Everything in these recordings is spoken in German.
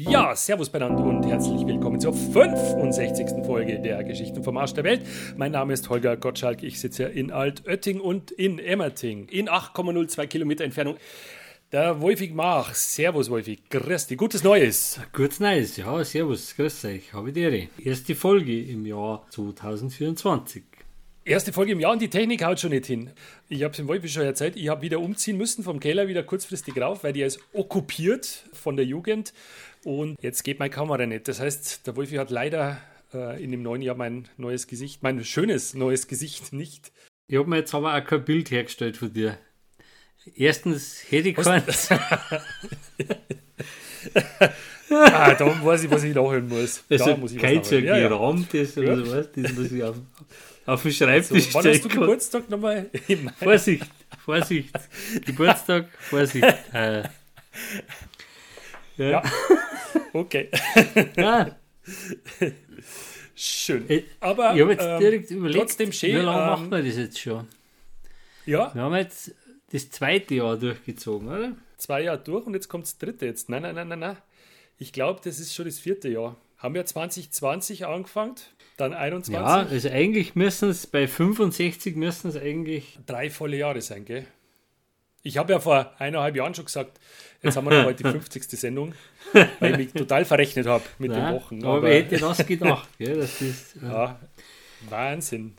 Ja, servus beieinander und herzlich willkommen zur 65. Folge der Geschichten vom Arsch der Welt. Mein Name ist Holger Gottschalk, ich sitze hier in Altötting und in Emmerting, in 8,02 Kilometer Entfernung. Der Wolfig Mach, servus Wolfig, grüß dich, gutes Neues. Gutes Neues, ja, servus, grüß euch, habe die Ehre. Erste Folge im Jahr 2024. Erste Folge im Jahr und die Technik haut schon nicht hin. Ich habe es im Wolfi schon erzählt, ich habe wieder umziehen müssen vom Keller wieder kurzfristig rauf, weil die ist okkupiert von der Jugend und jetzt geht meine Kamera nicht. Das heißt, der Wolfi hat leider äh, in dem neuen Jahr mein neues Gesicht, mein schönes neues Gesicht nicht. Ich habe mir jetzt aber auch kein Bild hergestellt von dir. Erstens hätte ich keins. ah, da weiß ich, was ich nachhören muss. Also da muss ich kein so ja, ja. gerahmtes oder Ja. so was, das muss ich auf, auf So, Schreibtisch wann hast du. Geburtstag nochmal? Vorsicht, Vorsicht. Geburtstag, Vorsicht. Äh, ja. Ja. Okay, ja. schön. Ich Aber ich habe jetzt ähm, direkt überlegt, trotzdem schön, wie lange ähm, machen wir das jetzt schon? ja, Wir haben jetzt das zweite Jahr durchgezogen, oder? zwei Jahre durch und jetzt kommt das dritte jetzt. Nein, nein, nein, nein, nein. Ich glaube, das ist schon das vierte Jahr. Haben wir 2020 angefangen, dann 21. Ja, also eigentlich müssen es bei 65 müssen es eigentlich. Drei volle Jahre sein, gell? Ich habe ja vor eineinhalb Jahren schon gesagt, jetzt haben wir noch heute die 50. Sendung, weil ich mich total verrechnet habe mit Nein, den Wochen. aber, wer hätte das gedacht? Gell, das ist, äh, Ja, Wahnsinn.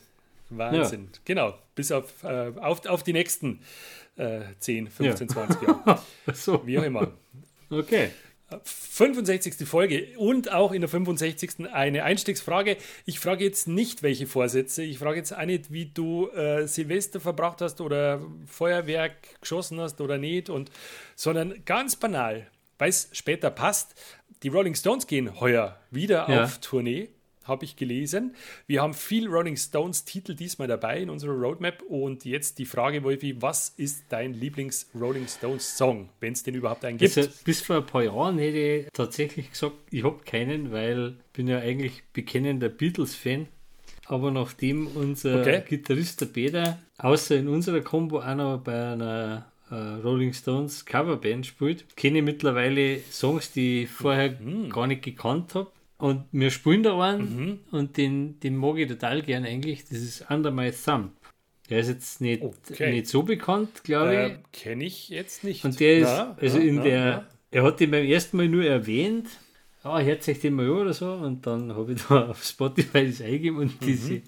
Wahnsinn. Genau. Bis auf, äh, auf, auf die nächsten äh, 10, 15, 20 Jahre. so. Wie auch immer. Okay. 65. Folge und auch in der 65. eine Einstiegsfrage. Ich frage jetzt nicht, welche Vorsätze. Ich frage jetzt auch nicht, wie du äh, Silvester verbracht hast oder Feuerwerk geschossen hast oder nicht, und, sondern ganz banal, weil es später passt. Die Rolling Stones gehen heuer wieder Ja. auf Tournee, habe ich gelesen. Wir haben viel Rolling Stones Titel diesmal dabei in unserer Roadmap und jetzt die Frage, Wolfi, was ist dein Lieblings-Rolling Stones Song, wenn es den überhaupt einen gibt? Also, bis vor ein paar Jahren hätte ich tatsächlich gesagt, ich habe keinen, weil ich bin ja eigentlich bekennender Beatles-Fan. Aber nachdem unser Okay. Gitarrist der Peter, außer in unserer Combo auch noch bei einer äh, Rolling Stones Coverband spielt, kenne ich mittlerweile Songs, die ich vorher Mhm. gar nicht gekannt habe. Und wir spielen da einen und den, den mag ich total gern eigentlich. Das ist Under My Thumb. Der ist jetzt nicht, Okay. nicht so bekannt, glaube ich. Äh, Kenne ich jetzt nicht. Und der ist, Na, also na, in na, der, er hat den beim ersten Mal nur erwähnt, ja, hört sich den mal oder so, und dann habe ich da auf Spotify das eingegeben Mhm. und diese,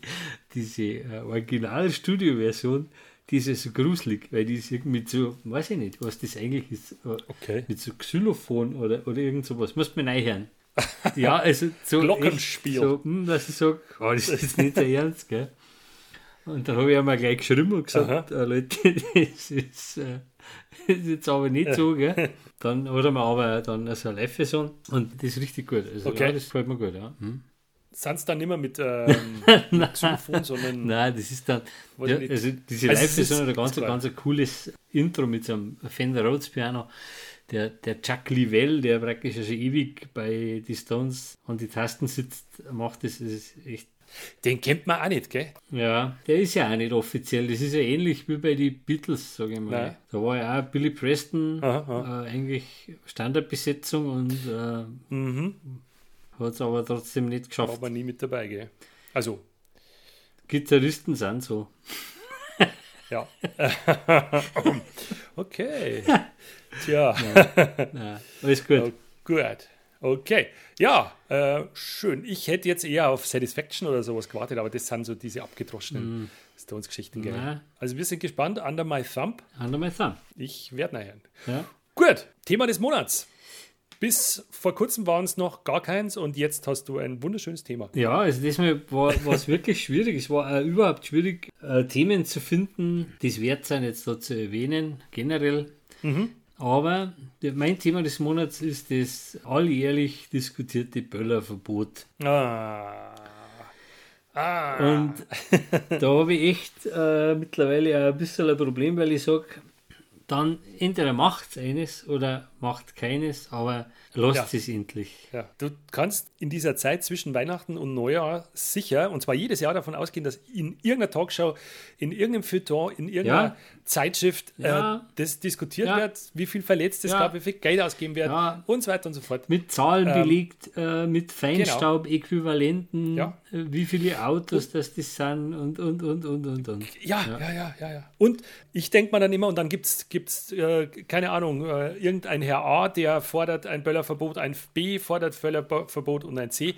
diese äh, Original-Studio-Version, die ist ja so gruselig, weil die ist irgendwie so, weiß ich nicht, was das eigentlich ist, äh, Okay. mit so Xylophon oder, oder irgend sowas, muss man reinhören. Ja, also so Glockenspiel. echt So, hm, dass ich sage, oh, das ist nicht der Ernst, gell? Und dann habe ich einmal gleich geschrieben und gesagt, äh, Leute, das ist, äh, das ist jetzt aber nicht so, gell? Dann hat er mir aber dann so eine Live-Version und das ist richtig gut. Also, Okay. ja, das gefällt mir gut, ja. Hm. Sind es dann nicht mehr mit ähm, Xylophon, sondern Nein, das ist dann, ja, also diese Also Live-Version ist- hat ein ganz, ganz cooles Intro mit so einem Fender Rhodes Piano. Der, der Chuck Livell, der praktisch also ewig bei die Stones an die Tasten sitzt, macht das, ist echt den kennt man auch nicht, gell? Ja, der ist ja auch nicht offiziell. Das ist ja ähnlich wie bei den Beatles, sage ich mal. Nein. Da war ja auch Billy Preston Aha, Äh, eigentlich Standardbesetzung und äh, Mhm. hat es aber trotzdem nicht geschafft. Aber nie mit dabei, gell? Also, Gitarristen sind so. Ja. okay. Tja, Nein, alles gut. oh, gut. Okay. Ja, äh, schön. Ich hätte jetzt eher auf Satisfaction oder sowas gewartet, aber das sind so diese abgedroschenen Stones-Geschichten, gell? Nein. Also, wir sind gespannt. Under my thumb. Under my thumb. Ich werde nachher. Ja. Gut, Thema des Monats. Bis vor kurzem waren es noch gar keins und jetzt hast du ein wunderschönes Thema. ja, also diesmal war es wirklich schwierig. Es war auch überhaupt schwierig, äh, Themen zu finden, die es wert sein, jetzt da zu erwähnen, generell. Aber der- mein Thema des Monats ist das alljährlich diskutierte Böllerverbot. Ah. Ah. Und da habe ich echt äh, mittlerweile ein bisschen ein Problem, weil ich sage, dann entweder macht eines oder macht keines, aber lasst Ja. es endlich. Ja, du kannst in dieser Zeit zwischen Weihnachten und Neujahr sicher, und zwar jedes Jahr davon ausgehen, dass in irgendeiner Talkshow, in irgendeinem Feuilleton, in irgendeiner Zeitschrift, Ja. äh, das diskutiert wird, wie viel verletzt es gab, wie viel Geld ausgeben wird und so weiter und so fort. Mit Zahlen Ähm, belegt, äh, mit Feinstaub-Äquivalenten, Ja. äh, wie viele Autos das, das sind und, und, und, und, und, und. Ja, ja, ja, ja, ja. Und ich denke mir dann immer, und dann gibt es, äh, keine Ahnung, äh, irgendein Herr A, der fordert ein Böllerverbot, ein B fordert Böllerverbot und ein C.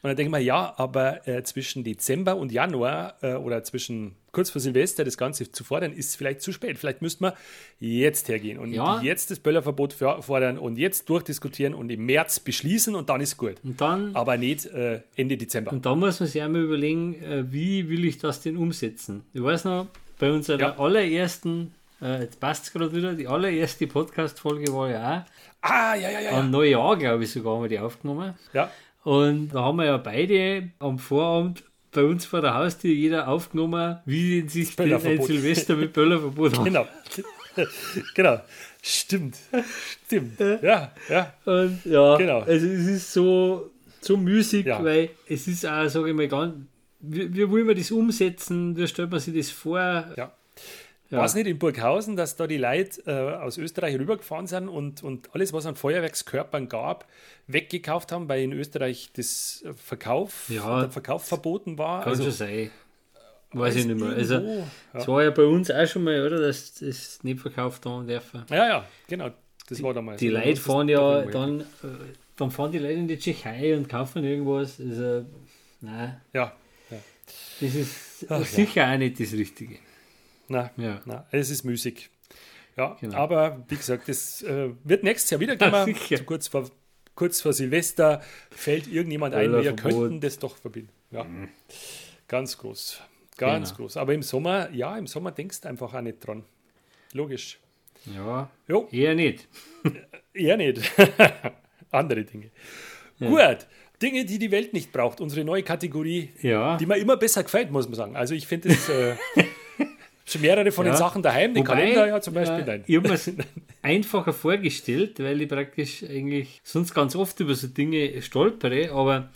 Und dann denke ich mir, ja, aber äh, zwischen Dezember und Januar äh, oder zwischen kurz vor Silvester das Ganze zu fordern, ist vielleicht zu spät. Vielleicht müsste man jetzt hergehen und Ja. jetzt das Böllerverbot for- fordern und jetzt durchdiskutieren und im März beschließen und dann ist gut. Und dann, Aber nicht äh, Ende Dezember. und dann muss man sich einmal überlegen, äh, wie will ich das denn umsetzen? Ich weiß noch, bei unserer Ja. allerersten, äh, jetzt passt es gerade wieder, die allererste Podcast-Folge war ja Ah, ja, ja, ja. auch am Neujahr, glaube ich, sogar haben wir die aufgenommen. ja. Und da haben wir ja beide am Vorabend bei uns vor der Haustür jeder aufgenommen, wie denn sich denn ein. Silvester mit Böllerverbot hat. genau. genau. Stimmt. Stimmt. Ja, ja. Und ja, Genau. also es ist so, so müßig, Ja. weil es ist auch, sage ich mal, ganz, wie, wie wollen wir das umsetzen? Wie stellt man sich das vor? Ja. Ja. War es nicht in Burghausen, dass da die Leute äh, aus Österreich rübergefahren sind und, und alles, was an Feuerwerkskörpern gab, weggekauft haben, weil in Österreich das äh, Verkauf, Ja. der Verkauf verboten war? Kann schon sein. Weiß ich nicht mehr. Also, irgendwo, es ja. war ja bei uns auch schon mal, oder, dass das nicht verkauft haben dürfen. ja, ja, genau. Das war damals. Die Ja, Leute fahren ja dann, äh, dann fahren die Leute in die Tschechei und kaufen irgendwas. Also, nein, Ja, das ist Ach ja. sicher auch nicht das Richtige. Na, Ja. na, es ist müßig. Ja, Genau. aber wie gesagt, das äh, wird nächstes Jahr wieder Ja, so kurz vor kurz vor Silvester fällt irgendjemand ein, wir könnten das doch verbieten. Ja. Ganz groß. Ganz Genau. groß. Aber im Sommer, ja, im Sommer denkst du einfach auch nicht dran. Logisch. Ja, Jo, eher nicht. eher nicht. Andere Dinge. Gut. Dinge, die die Welt nicht braucht. Unsere neue Kategorie, Ja. die mir immer besser gefällt, muss man sagen. Also ich finde es äh, schon mehrere von Ja. den Sachen daheim, den Wobei, Kalender ja zum Beispiel. nein. Ich habe mir es einfacher vorgestellt, weil ich praktisch eigentlich sonst ganz oft über so Dinge stolpere, aber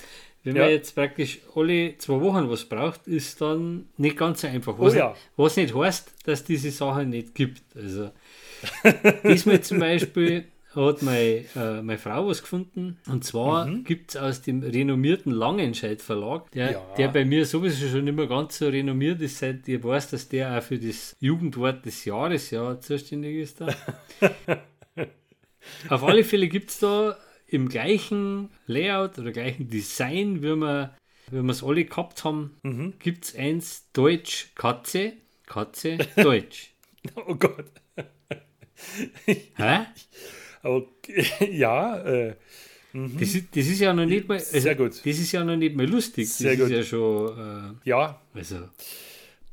wenn Ja. man jetzt praktisch alle zwei Wochen was braucht, ist dann nicht ganz so einfach. Was, Oh ja. nicht, was nicht heißt, dass diese Sachen nicht gibt. Also diesmal zum Beispiel hat meine, äh, meine Frau was gefunden. Und zwar gibt es aus dem renommierten Langenscheid Verlag, der, Ja. der bei mir sowieso schon nicht mehr ganz so renommiert ist, seit ich weiß, dass der auch für das Jugendwort des Jahres ja zuständig ist. Da. Auf alle Fälle gibt es da im gleichen Layout oder gleichen Design, wie wir wie wir es alle gehabt haben, gibt es eins Deutsch Katze, Katze, Deutsch. Oh Gott. Hä? Okay. Ja, äh, Das, ist, das ist ja noch nicht mal. Also, Sehr gut. Das ist ja noch nicht mal lustig. Das Sehr ist gut. ja schon. ja, Äh, also.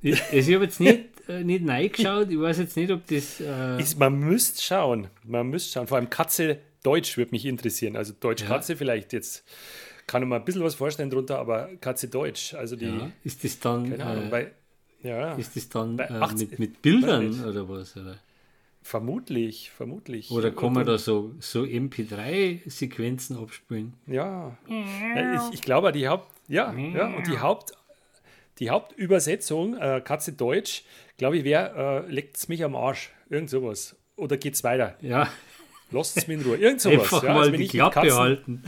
Ich, also ich habe jetzt nicht, äh, nicht reingeschaut. Ich weiß jetzt nicht, ob das. Äh, ist, man müsste schauen. Man müsste schauen. Vor allem Katze Deutsch würde mich interessieren. Also Deutsch-Katze vielleicht jetzt. Kann ich mir ein bisschen was vorstellen drunter, aber Katze Deutsch. Also die, ja, ist das dann. keine Ahnung, Äh, bei, ja, ist das dann äh, 80 mit, mit Bildern oder was? Oder, vermutlich, vermutlich. oder kann man da so, so MP3-Sequenzen abspielen? Ja, ja ich, ich glaube, die Haupt, ja, ja, und die Haupt, die Hauptübersetzung, äh, Katze Deutsch, glaube ich, wäre, äh, leckt's mich am Arsch, irgend sowas. Oder geht's weiter? Ja, Lasst's mir in Ruhe. Irgend sowas. einfach ja, mal also wenn die ich Klappe Katzen- halten.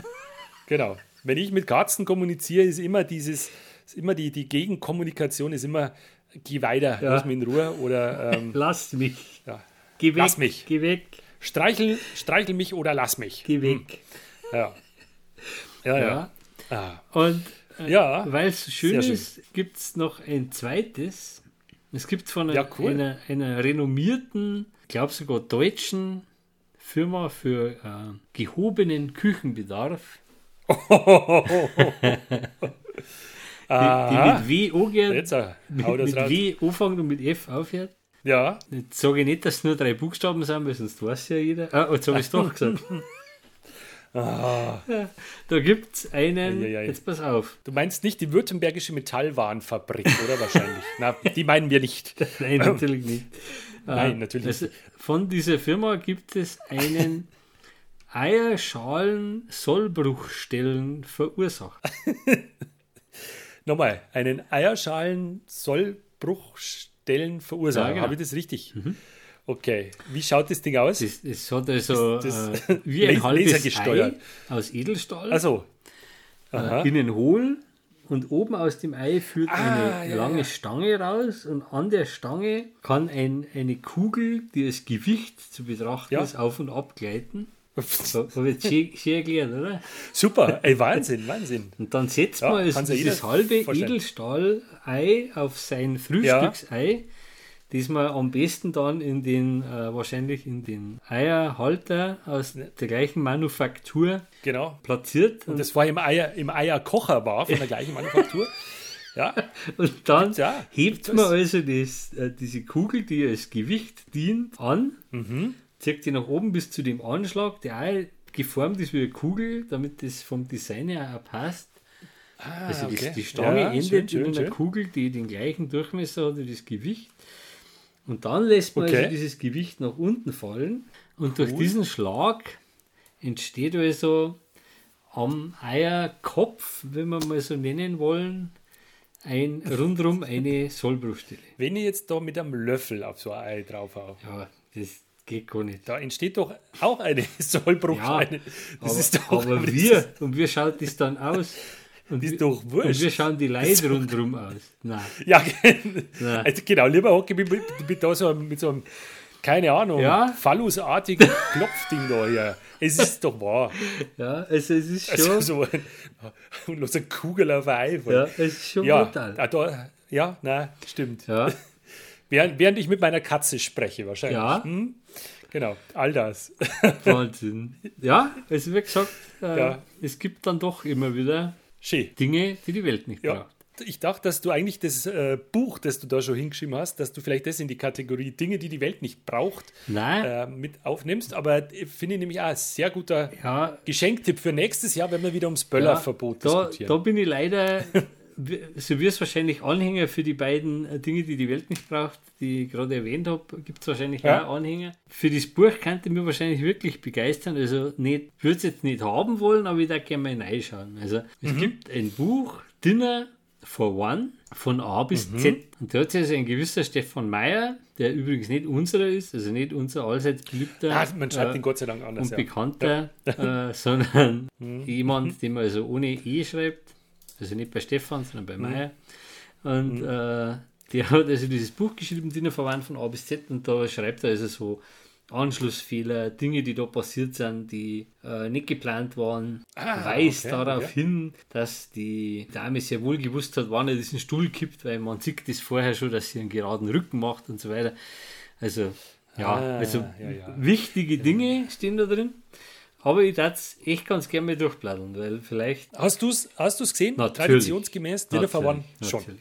Genau. Wenn ich mit Katzen kommuniziere, ist immer dieses, ist immer die, die Gegenkommunikation ist immer, geh weiter, Ja. lass mich in Ruhe oder ähm, Lass mich. ja. Geh weg. Lass mich. Geh weg. streichel, streichel mich oder lass mich. Geh weg. Ja. Ja, ja. Ja. Ah. Und äh, Ja, weil es so schön schön. ist, gibt es noch ein zweites. Es gibt von einer, Ja, cool. einer, einer renommierten, ich glaube sogar deutschen Firma für äh, gehobenen Küchenbedarf, die, die mit W Jetzt äh, mit, mit. W anfängt und mit F aufhört. Ja, Jetzt sage ich nicht, dass es nur drei Buchstaben sind, weil sonst weiß ja jeder. Ah, jetzt habe ich es doch gesagt. Ja, da gibt es einen, Eieiei. jetzt pass auf, du meinst nicht die württembergische Metallwarenfabrik, oder wahrscheinlich? Na, die meinen wir nicht. Nein, natürlich nicht. Nein, Äh, natürlich Also von dieser Firma gibt es einen Eierschalen-Sollbruchstellen-Verursacher. Nochmal, einen Eierschalen-Sollbruch. Stellen verursachen. Ja, genau. Habe ich das richtig? Okay. Wie schaut das Ding aus? Das, das hat also Das- äh, wie ein halbes. Ei aus Edelstahl, Also. Äh, innen hohl und oben aus dem Ei führt Ah, eine ja, lange ja. Stange raus und an der Stange kann ein, eine Kugel, die als Gewicht zu betrachten Ja. ist, auf und ab gleiten. So, Habe ich jetzt schön, erklärt, oder? Super. Ey, Wahnsinn, Wahnsinn. Und dann setzt Ja, man sich dieses halbe vorstellen. Edelstahl-Ei auf sein Frühstücksei, das man am besten dann in den, äh, wahrscheinlich in den Eierhalter aus der gleichen Manufaktur Genau. platziert. Und das war im, Eier, im Eierkocher war von der gleichen Manufaktur. Ja, Und dann Ja, hebt man also das, äh, diese Kugel, die als Gewicht dient, an, Mhm. Zieht die nach oben bis zu dem Anschlag, der auch geformt ist wie eine Kugel, damit das vom Design her auch passt. also das, Ah, okay. die Stange Ja, endet schön, schön, in einer schön. Kugel, die den gleichen Durchmesser hat wie das Gewicht. Und dann lässt man Okay. also dieses Gewicht nach unten fallen und durch diesen Schlag entsteht also am Eierkopf, wenn wir mal so nennen wollen, ein rundrum eine Sollbruchstelle. wenn ich jetzt da mit einem Löffel auf so ein Ei drauf hau, Ja, das geht gar nicht. da entsteht doch auch eine Sollbruchscheine. das aber, ist doch. aber wir, und wie schaut das dann aus? Und, Ist wir- doch wurscht. Und wir schauen die Leute rundherum aus. Nein. Ja, Ja. also genau, lieber hocke ich mit, mit, da so, einem- mit so einem, keine Ahnung, Ja. phallusartigen Klopfding da hier. Es ist doch wahr. Ja, also es ist schon, Also so ein, und noch so eine Kugel auf ein Ei. ja, es ist schon ja, brutal. ah, da, ja, nein, stimmt. Ja, Während, während ich mit meiner Katze spreche, wahrscheinlich. Ja. Hm? Genau, all das. Wahnsinn. Ja, also wie gesagt, äh, Ja. es gibt dann doch immer wieder Schön. Dinge, die die Welt nicht Ja. braucht. Ich dachte, dass du eigentlich das äh, Buch, das du da schon hingeschrieben hast, dass du vielleicht das in die Kategorie Dinge, die die Welt nicht braucht, äh, mit aufnimmst. Aber äh, finde ich nämlich auch ein sehr guter ja, Geschenktipp für nächstes Jahr, wenn wir wieder ums ja Böllerverbot da, diskutieren. da bin ich leider, so wie es wahrscheinlich Anhänger für die beiden äh, Dinge, die die Welt nicht braucht, die ich gerade erwähnt habe, gibt es wahrscheinlich Ja. auch Anhänger. Für das Buch könnte mich wahrscheinlich wirklich begeistern. Also nicht, ich würde es jetzt nicht haben wollen, aber ich da gerne mal reinschauen. Also es gibt ein Buch, Dinner for One, von A bis Z. Und da hat sich also ein gewisser Stefan Meyer, der übrigens nicht unserer ist, also nicht unser allseits beliebter ah, man schreibt äh, ihn Gott sei Dank anders. und Ja. bekannter, äh, sondern Mhm. jemand, den man also ohne E schreibt. Also nicht bei Stefan, sondern bei Mhm. Meier. Und äh, der hat also dieses Buch geschrieben, Dinner verwandt von A bis Z, und da schreibt er also so Anschlussfehler, Dinge, die da passiert sind, die äh, nicht geplant waren, Ah, weist okay, darauf okay. hin, dass die Dame sehr wohl gewusst hat, wann er diesen Stuhl kippt, weil man sieht das vorher schon, dass sie einen geraden Rücken macht und so weiter. Also, ja, Ah, also ja, ja. wichtige Dinge stehen da drin. Aber ich würde es echt ganz gerne mal durchblättern, weil vielleicht. Hast du es hast du's gesehen? Natürlich. Traditionsgemäß, Dinner for One? Schon. natürlich.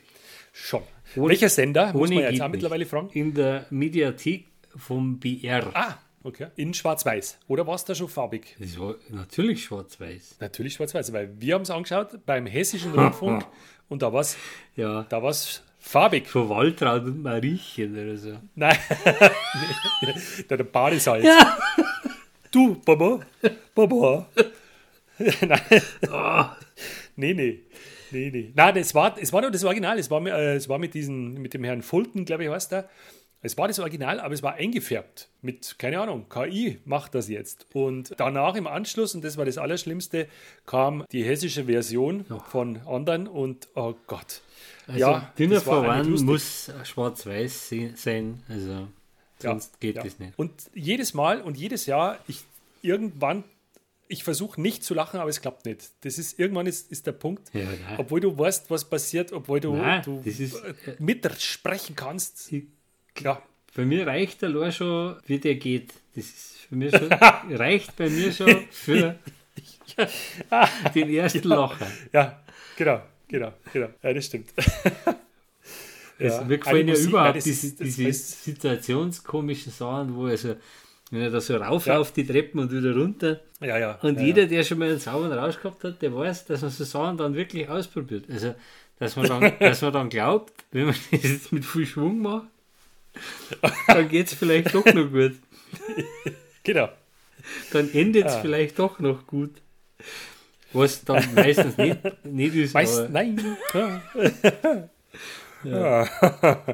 Schon. Ohne- Welcher Sender? Muss man jetzt auch mittlerweile fragen. In der Mediathek vom BR. Ah, okay. In Schwarz-Weiß. Oder war es da schon farbig? Das war natürlich schwarz-weiß. Natürlich Schwarz-Weiß, weil wir haben es angeschaut beim Hessischen Rundfunk und da war es Ja. da war's farbig. Von Waltraud und Mariechen oder so. Nein, der, der Badesalz. Ja. Du, Baba, Baba. Nein. Ah. Nee, nee. Nee, nee. Nein, das war, es war nur das Original. Es war, mit- äh, es war mit, diesen, mit dem Herrn Fulton, glaube ich, heißt er. Es war das Original, aber es war eingefärbt. Mit, keine Ahnung, KI macht das jetzt. Und danach im Anschluss, und das war das Allerschlimmste, kam die hessische Version von anderen und oh Gott. Also ja, Dinner das for One muss schwarz-weiß se- sein. Also sonst geht ja. das nicht. Und jedes Mal und jedes Jahr, ich irgendwann, ich versuche nicht zu lachen, aber es klappt nicht. Das ist irgendwann ist, ist der Punkt, Ja, obwohl du weißt, was passiert, obwohl du, Nein, du ist- äh, mitsprechen kannst. Ich- Ja, Bei mir reicht allein schon, wie der geht. Das ist für mich schon, reicht bei mir schon für den ersten Lacher. ja, genau, genau, genau. Ja, das stimmt. Also, Ja, mir gefallen eine ja überhaupt das diese, das diese situationskomischen Sachen, wo also, wenn er da so rauflauft, die Treppen und wieder runter. Ja, ja. Und ja, jeder, der schon mal einen sauberen Rausch gehabt hat, der weiß, dass man so Sachen dann wirklich ausprobiert. Also, dass man dann, dass man dann glaubt, wenn man das jetzt mit viel Schwung macht, dann geht es vielleicht doch noch gut. Ja, genau. Dann endet es Ah. vielleicht doch noch gut. Was dann meistens nicht, nicht ist. Meist, nein. Ja.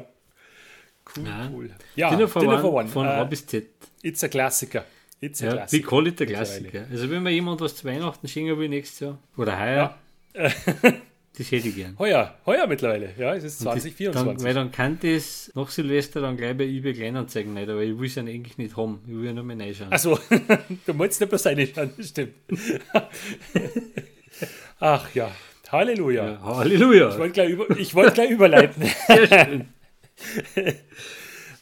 cool, Ja. cool. Ja, Dinner for Dinner One, for One. von A bis Z. It's a Klassiker. It's a Ja, we Klassiker. call it der Klassiker. Also wenn mir jemand was zu Weihnachten schenken will nächstes Jahr oder heuer, das hätte ich gern. Heuer, heuer mittlerweile. Ja, es ist Dann, 2024. weil dann kann das nach Silvester dann gleich bei eBay Kleinanzeigen nicht, aber ich will es ja eigentlich nicht haben. Ich will ja nur mal reinschauen. Achso, du wolltest nicht bloß seine schauen, das stimmt. Ach ja, Halleluja. ja, Halleluja. Ich wollte gleich, über, ich wollte gleich überleiten. Sehr schön.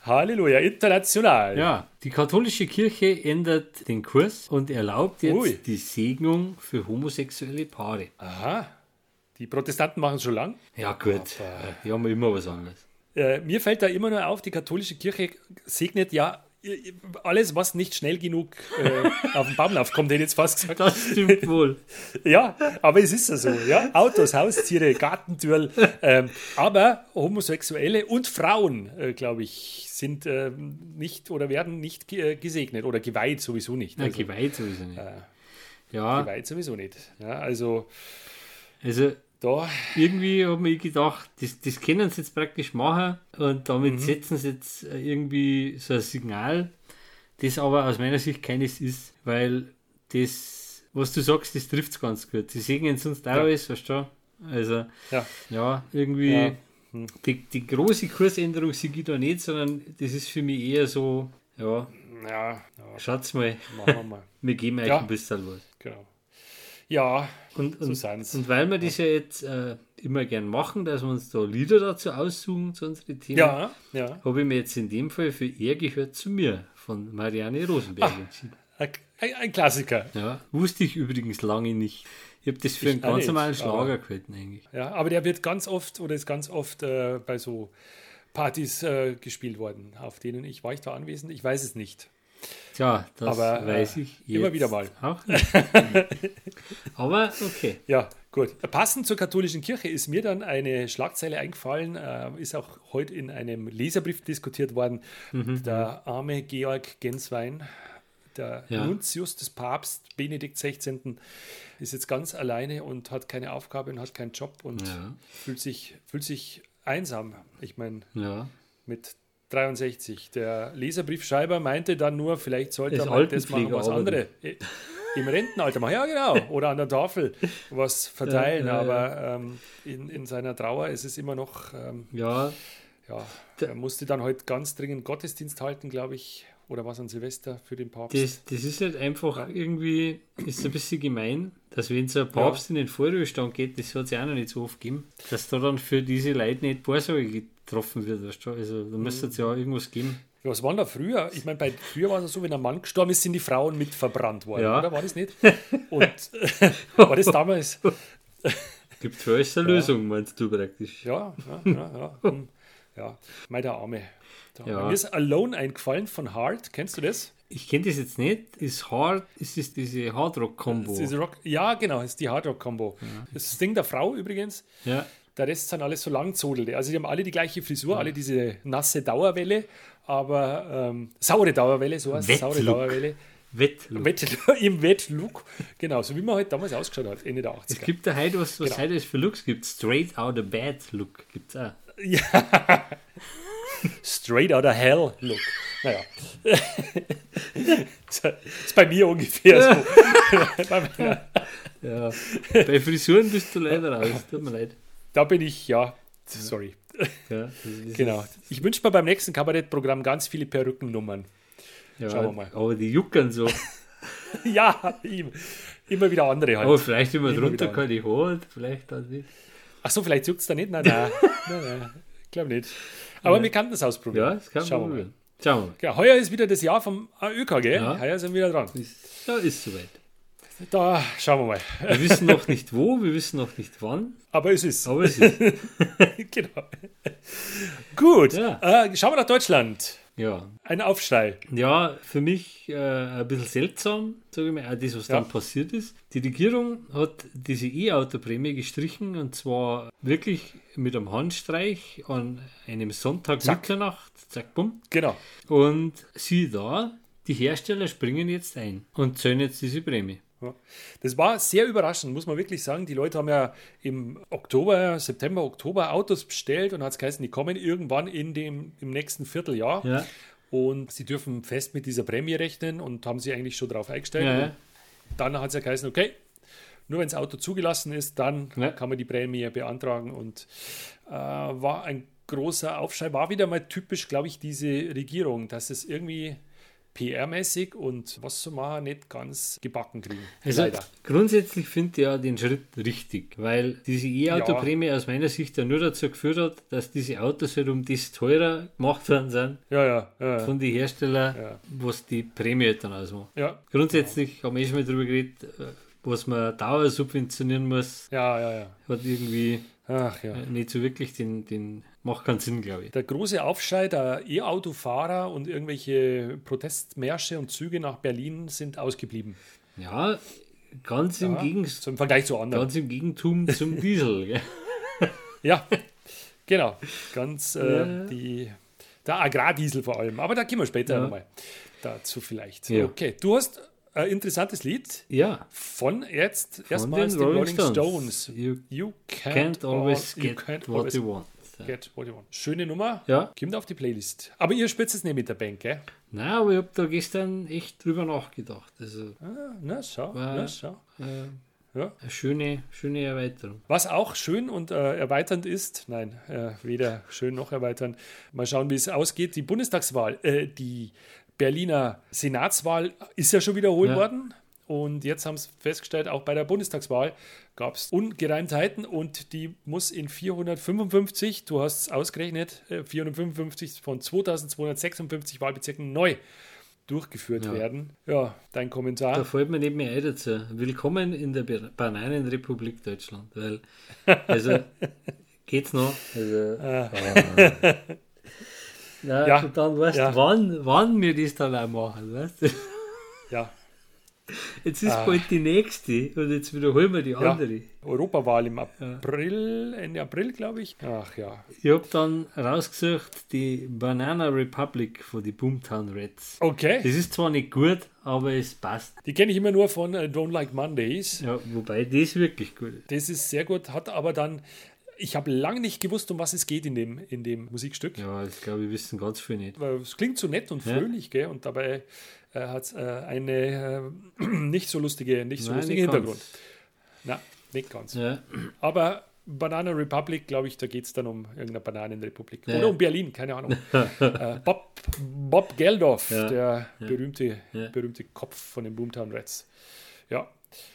Halleluja, international. Ja, die katholische Kirche ändert den Kurs und erlaubt jetzt Ui. die Segnung für homosexuelle Paare. Aha, die Protestanten machen es schon lang. Ja, gut. Äh, Die haben immer was anderes. Äh, mir fällt da immer nur auf, die katholische Kirche segnet ja alles, was nicht schnell genug äh, auf den Baumlauf kommt, hätte ich jetzt fast gesagt. Das stimmt wohl. Ja, aber es ist ja so. Ja? Autos, Haustiere, Gartentürl. Ähm, aber Homosexuelle und Frauen, äh, glaube ich, sind ähm, nicht oder werden nicht äh, gesegnet oder geweiht sowieso nicht. Na, Also, geweiht sowieso nicht. Ja, geweiht sowieso nicht. Ja, also also da, irgendwie habe ich gedacht, das, das können sie jetzt praktisch machen und damit Mhm. setzen sie jetzt äh, irgendwie so ein Signal, das aber aus meiner Sicht keines ist, weil das, was du sagst, das trifft es ganz gut. Sie segnen sonst auch Ja. alles, weißt du? Also, ja, ja, irgendwie, Ja. die, die große Kursänderung sehe ich da nicht, sondern das ist für mich eher so, ja, ja, ja schaut's mal, machen wir mal. wir geben euch Ja. ein bisschen was. Genau. Ja, Und, so und, und weil wir das ja jetzt äh, immer gern machen, dass wir uns da Lieder dazu aussuchen zu unseren Themen, Ja, ja. habe ich mir jetzt in dem Fall für Er gehört zu mir von Marianne Rosenberg Ah. entschieden. Ein, ein, Klassiker. Ja, wusste ich übrigens lange nicht. Ich habe das für einen auch ganz normalen aber- Schlager gehalten eigentlich. Ja, aber der wird ganz oft oder ist ganz oft äh, bei so Partys äh, gespielt worden, auf denen ich war ich da anwesend. Ich weiß es nicht. Tja, das Aber, äh, weiß ich immer jetzt wieder mal. Auch nicht. Aber okay. Ja, gut. Passend zur katholischen Kirche ist mir dann eine Schlagzeile eingefallen, äh, ist auch heute in einem Leserbrief diskutiert worden. Mhm, Der arme Georg Genswein, der Ja. Nuntius des Papst Benedikt XVI., ist jetzt ganz alleine und hat keine Aufgabe und hat keinen Job und Ja. fühlt, sich, fühlt sich einsam. Ich meine, Ja. mit 63. Der Leserbriefschreiber meinte dann nur, vielleicht sollte er mal das machen, was andere im Rentenalter machen. Ja, genau. Oder an der Tafel was verteilen. Ja, ja, Aber ähm, in, in seiner Trauer ist es immer noch, ähm, ja, ja, er musste dann heute ganz dringend Gottesdienst halten, glaube ich. Oder was an Silvester für den Papst. das, das ist halt einfach irgendwie, ist ein bisschen gemein, dass wenn so ein Papst in den Vorruhestand geht, das hat es ja auch noch nicht so oft gegeben, dass da dann für diese Leute nicht Vorsorge getroffen wird. Weißt du? Also da müsste es ja irgendwas geben. was war denn da früher? Ich meine, bei früher war es so, wenn ein Mann gestorben ist, sind die Frauen mit verbrannt worden, Ja. oder? War das nicht? Und war das damals? Gibt für alles eine Lösung, meinst du praktisch? Ja, ja, ja. Ja, hm. Ja. Mei, der Arme. Der Ja. Mir ist Alone eingefallen von Hard. Kennst du das? Ich kenne das jetzt nicht. Ist hard, ist das diese Hardrock-Kombo? Rock, ja, genau, ist die Hard Rock Combo. Das ist das Ding der Frau übrigens. Ja, Der Rest sind alles so langzodelte. Also die haben alle die gleiche Frisur, alle diese nasse Dauerwelle, aber ähm, saure Dauerwelle, so heißt es, saure Wettlook. Dauerwelle. Wettlook. Wett, Im Wettlook, genau, so wie man halt damals ausgeschaut hat, Ende der 80er. Es gibt da heute was, was Genau. heute es für Looks gibt. Straight out of bed Look gibt es auch. Ja. Straight out of hell look. Naja. das ist bei mir ungefähr so. Ja. Bei Frisuren bist du leider raus. Tut mir leid. da bin ich, ja, sorry. Ja, Genau. Ich wünsche mir beim nächsten Kabarettprogramm ganz viele Perückennummern. Ja, Schauen wir mal. Aber die juckern so. Ja, im- immer wieder andere Aber halt. vielleicht immer Immer drunter wieder. keine Haare, vielleicht dann nicht. Ach so, vielleicht juckt es da nicht? Nein, nein. nein, nein. Ich glaube nicht. Aber wir können das ausprobieren. Ja, das kann Schauen man wir mal. Schauen wir mal. Ja, heuer ist wieder das Jahr vom ÖK, gell? Ja. Heuer sind wir wieder dran. Ist, ja, ist soweit. Da schauen wir mal. Wir wissen noch nicht wo, wir wissen noch nicht wann, Aber es ist. aber es ist. genau. Gut. Ja. Äh, schauen wir nach Deutschland. Ja, Ein Aufschrei. Ja, für mich äh, ein bisschen seltsam, sage ich mal, auch das, was Ja. dann passiert ist. Die Regierung hat diese E-Auto-Prämie gestrichen und zwar wirklich mit einem Handstreich an einem Sonntag Zack. Mitternacht, zack, bumm. Genau. Und sieh da, die Hersteller springen jetzt ein und zahlen jetzt diese Prämie. Ja. Das war sehr überraschend, muss man wirklich sagen. Die Leute haben ja im Oktober, September, Oktober Autos bestellt und hat es geheißen, die kommen irgendwann in dem, im nächsten Vierteljahr. Ja. Und sie dürfen fest mit dieser Prämie rechnen und haben sie eigentlich schon darauf eingestellt. Ja, Dann hat es ja geheißen, okay, nur wenn das Auto zugelassen ist, dann kann man die Prämie beantragen. Und äh, war ein großer Aufschrei. War wieder mal typisch, glaube ich, diese Regierung, dass es irgendwie PR-mäßig und was zu machen nicht ganz gebacken kriegen. Also Leider. grundsätzlich finde ich ja den Schritt richtig, weil diese E-Auto-Prämie aus meiner Sicht ja nur dazu geführt hat, dass diese Autos halt um das teurer gemacht worden sind Ja, ja, ja. von den Herstellern, Ja. was die Prämie halt dann ausmacht. Ja, Grundsätzlich haben wir eh schon mal darüber geredet, äh, was man Dauer subventionieren muss, ja, ja, ja. hat irgendwie Ach ja. äh, nicht so wirklich den, den macht keinen Sinn, glaube ich. Der große Aufschrei der E-Autofahrer und irgendwelche Protestmärsche und Züge nach Berlin sind ausgeblieben. Ja, ganz im, Ja, Gegens so im Vergleich zu anderen. ganz im Gegentum zum Diesel. Ja, genau. Ganz äh, Ja. die, der Agrardiesel vor allem. Aber da kommen wir später Ja. nochmal dazu vielleicht. Ja. Okay, du hast ein interessantes Lied Ja, von jetzt von erstmals den den Rolling Stones. Stones. You You can't always all- get can't what always you want. Get what you want. Schöne Nummer. Ja. Kommt auf die Playlist. Aber ihr spitzt es nicht mit der Bank, gell? Nein, aber ich habe da gestern echt drüber nachgedacht. Also Ah, na, schau. War- Na, schau. äh, Ja. eine schöne, schöne Erweiterung. Was auch schön und äh, erweiternd ist, nein, äh, weder schön noch erweiternd. Mal schauen, wie es ausgeht. Die Bundestagswahl, äh, die Berliner Senatswahl ist ja schon wiederholt Ja. worden. Und jetzt haben sie festgestellt, auch bei der Bundestagswahl gab es Ungereimtheiten und die muss in 455, du hast es ausgerechnet, äh, 455 von 2256 Wahlbezirken neu durchgeführt Ja. werden. Ja, dein Kommentar. Da fällt mir nicht mehr ein dazu. Willkommen in der Ba- Bananenrepublik Deutschland. Weil, also, geht's noch? Also, Ah. Na, Ja. und dann weißt du, Ja. wann, wann wir das dann auch machen. Weißt du? Ja, Jetzt ist Ah. bald die nächste und jetzt wiederholen wir die Ja. andere. Europawahl im April, Ende April, glaube ich. Ach ja. Ich habe dann rausgesucht die Banana Republic von die Boomtown Reds. Okay. Das ist zwar nicht gut, aber es passt. Die kenne ich immer nur von äh, Don't Like Mondays. Ja, wobei das wirklich gut ist. Das ist sehr gut, hat aber dann. Ich habe lange nicht gewusst, um was es geht in dem, in dem Musikstück. Ja, ich glaube, wir wissen ganz viel nicht. Aber Es klingt so nett und Ja. fröhlich, gell? Und dabei äh, hat äh, eine äh, nicht so lustige, nicht so Nein, lustige nicht Hintergrund. Na, nicht ganz. Ja, Aber Banana Republic, glaube ich, da geht es dann um irgendeine Bananenrepublik. Ja. Oder um Berlin, keine Ahnung. äh, Bob, Bob Geldof, Ja. der berühmte, Ja. berühmte Kopf von den Boomtown Reds. Ja.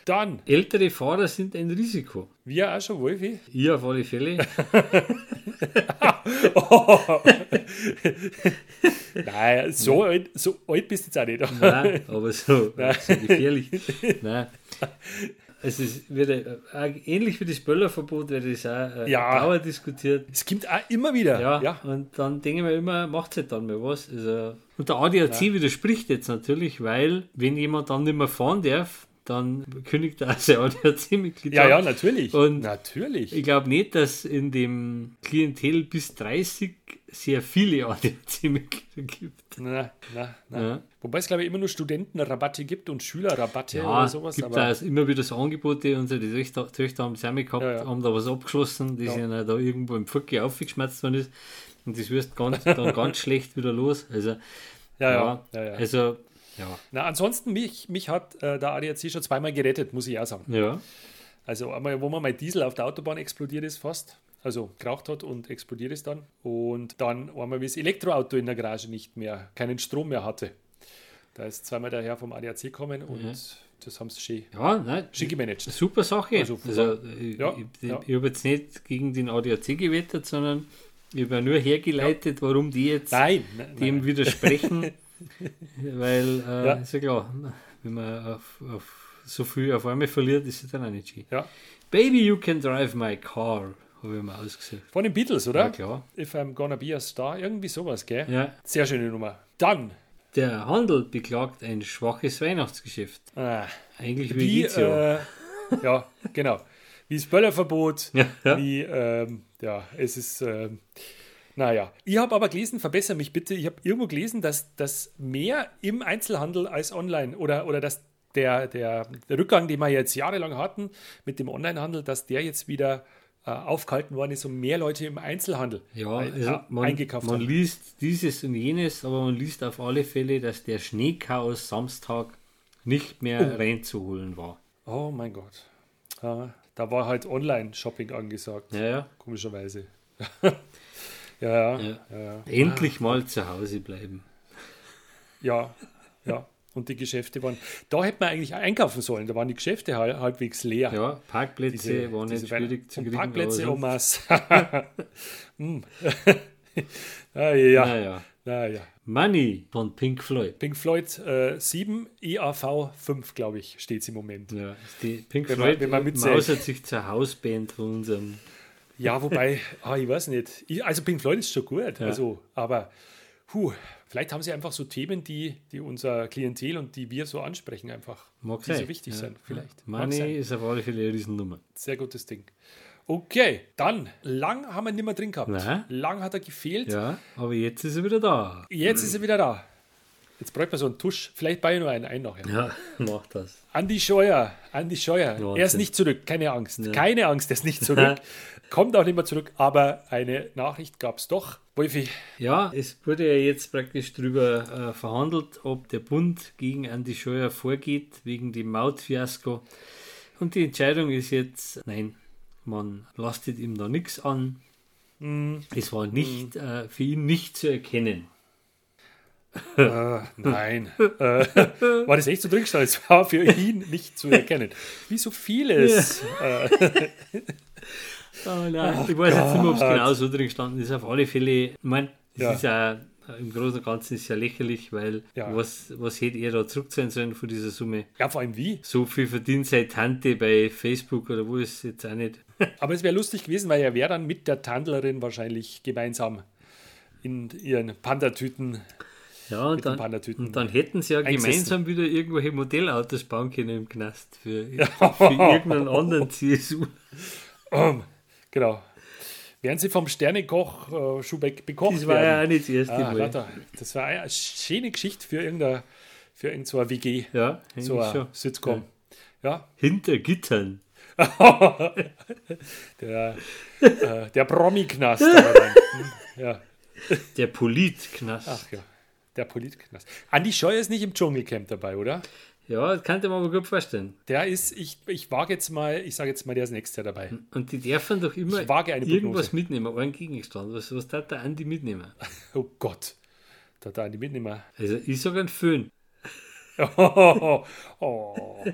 Dann, ältere Fahrer sind ein Risiko. wir auch schon, Wolfi. Ich auf alle Fälle. Nein, so, alt, so alt bist du jetzt auch nicht. Nein, aber so, so gefährlich. Nein. Es ist, wird, äh, ähnlich wie das Böllerverbot wird das auch äh, Ja. Dauer diskutiert. Es kommt auch immer wieder. Ja, ja. und dann denke ich mir immer, macht halt dann mal was. Also, und der ADAC widerspricht jetzt natürlich, weil wenn jemand dann nicht mehr fahren darf, dann kündigt er sein ADAC-Mitglied Ja, ja, natürlich. Und natürlich. Ich glaube nicht, dass in dem Klientel bis 30 sehr viele ADAC-Mitglieder gibt. Na, na, na. Ja. Wobei es, glaube ich, immer nur Studentenrabatte gibt und Schülerrabatte Ja, oder sowas. gibt aber da immer wieder so Angebote. Unsere Töchter, Töchter haben auch mal gehabt, Ja, ja. haben da was abgeschlossen, Ja. ihnen da irgendwo im Pföcki aufgeschmerzt worden ist. Und das wirst ganz, dann ganz schlecht wieder los. Also, ja, ja, ja, ja. Also, ja. Na, ansonsten, mich, mich hat äh, der ADAC schon zweimal gerettet, muss ich auch sagen. Ja. Also einmal, wo mal mein Diesel auf der Autobahn explodiert ist fast. Also geraucht hat und explodiert ist dann. Und dann einmal, wie das Elektroauto in der Garage nicht mehr, keinen Strom mehr hatte. Da ist zweimal der Herr vom ADAC gekommen und Ja. das haben sie schön, Ja, nein, schön gemanagt. super Sache. Also, Also, ich, ja, ich, ja. ich habe jetzt nicht gegen den ADAC gewettet, sondern ich habe nur hergeleitet, warum die jetzt Nein, nein, dem nein. widersprechen. weil, äh, Ja. ist ja klar, wenn man auf, auf so viel auf einmal verliert, ist es dann auch nicht schön. Ja. Baby, you can drive my car, habe ich mal ausgesucht. Von den Beatles, Ja, oder? klar. If I'm gonna be a star, irgendwie sowas, gell? Ja. Sehr schöne Nummer. Dann, Der Handel beklagt ein schwaches Weihnachtsgeschäft. äh, Eigentlich wie wie, ja. äh, ja, genau. Wie das Böllerverbot, Ja, ja. wie, ähm, ja, es ist, ähm, naja. Ich habe aber gelesen, verbessere mich bitte, ich habe irgendwo gelesen, dass das mehr im Einzelhandel als online oder, oder dass der, der, der Rückgang, den wir jetzt jahrelang hatten mit dem Onlinehandel, dass der jetzt wieder äh, aufgehalten worden ist und mehr Leute im Einzelhandel Ja, also äh, man, eingekauft man haben. liest dieses und jenes, aber man liest auf alle Fälle, dass der Schneechaos Samstag nicht mehr reinzuholen war. Oh mein Gott. Ja, da war halt Online-Shopping angesagt, Ja, ja. komischerweise. ja, ja, Ja. Endlich mal zu Hause bleiben. Ja, ja. Und die Geschäfte waren. Da hätte man eigentlich einkaufen sollen. Da waren die Geschäfte hal- halbwegs leer. Ja, Parkplätze waren nicht diese schwierig zu kriegen. Parkplätze sonst- was. Hm. ah, ja, Naja. naja. Money von Pink Floyd. Pink Floyd äh, 7, IAV 5, glaube ich, steht es im Moment. Ja, die Pink Wenn man- Floyd wenn man mitzählt. mausert sich zur Hausband von unserem. Ja, wobei, ah, ich weiß nicht. Ich, also Pink Floyd ist schon gut, Ja. also, aber puh, vielleicht haben sie einfach so Themen, die, die unser Klientel und die wir so ansprechen, einfach, Mag die so sein. wichtig Ja. sind. Vielleicht. Money sein. ist auf alle Fälle eine Riesennummer. Sehr gutes Ding. Okay, dann, lang haben wir nicht mehr drin gehabt. Nein. Lang hat er gefehlt. Ja, aber jetzt ist er wieder da. Jetzt ist er wieder da. Jetzt bräuchte man so einen Tusch. Vielleicht bei nur einen ein nachher. Ja, mach das. Andi Scheuer, Andi Scheuer. Wahnsinn. Er ist nicht zurück, keine Angst. Keine Angst, er ist nicht zurück. Kommt auch nicht mehr zurück, aber eine Nachricht gab es doch. Wolfi, Ja, es wurde ja jetzt praktisch darüber äh, verhandelt, ob der Bund gegen Andi Scheuer vorgeht, wegen dem Mautfiasko. Und die Entscheidung ist jetzt, nein, man lastet ihm da nichts an. Es war nicht äh, für ihn nicht zu erkennen. äh, nein. äh, war das echt so drin gestanden? Es war für ihn nicht zu erkennen. Wie so vieles. Äh, Oh nein, ich weiß jetzt nicht mehr, ob es Gott. genau so drin gestanden ist. Auf alle Fälle, ich meine, es Ja. ist ja im Großen und Ganzen ist ja lächerlich, weil Ja. was, was hätte er da zurückzahlen sollen von dieser Summe? ja, vor allem wie. So viel verdient seine Tante bei Facebook oder wo ist jetzt auch nicht. Aber es wäre lustig gewesen, weil er wäre dann mit der Tandlerin wahrscheinlich gemeinsam in ihren Pandatüten. Ja, und dann, und dann hätten sie ja gemeinsam wieder irgendwelche Modellautos bauen können im Knast für, für irgendeinen anderen CSU. Ähm, genau. Werden sie vom Sternekoch äh, Schubeck bekocht Das war ja werden? auch nicht das erste Ah, Mal. das war eine schöne Geschichte für irgendeine, für so eine WG, Ja, so ein schon. Sitcom. Ja, Hinter Gittern. der, äh, der Promi-Knast. Hm, ja, Der Politknast. ach ja, der Politknast. Andi Scheuer ist nicht im Dschungelcamp dabei, oder? Ja, das kann ich mir aber gut vorstellen. Der ist, ich, ich wage jetzt mal, ich sage jetzt mal, der ist nächstes Jahr dabei. Und die dürfen doch immer irgendwas Prognose. mitnehmen, einen Gegenstand. Was, was darf der Andi mitnehmen? Oh Gott, da hat der Andi mitnehmen. Also ich sage einen Föhn. Oh, oh.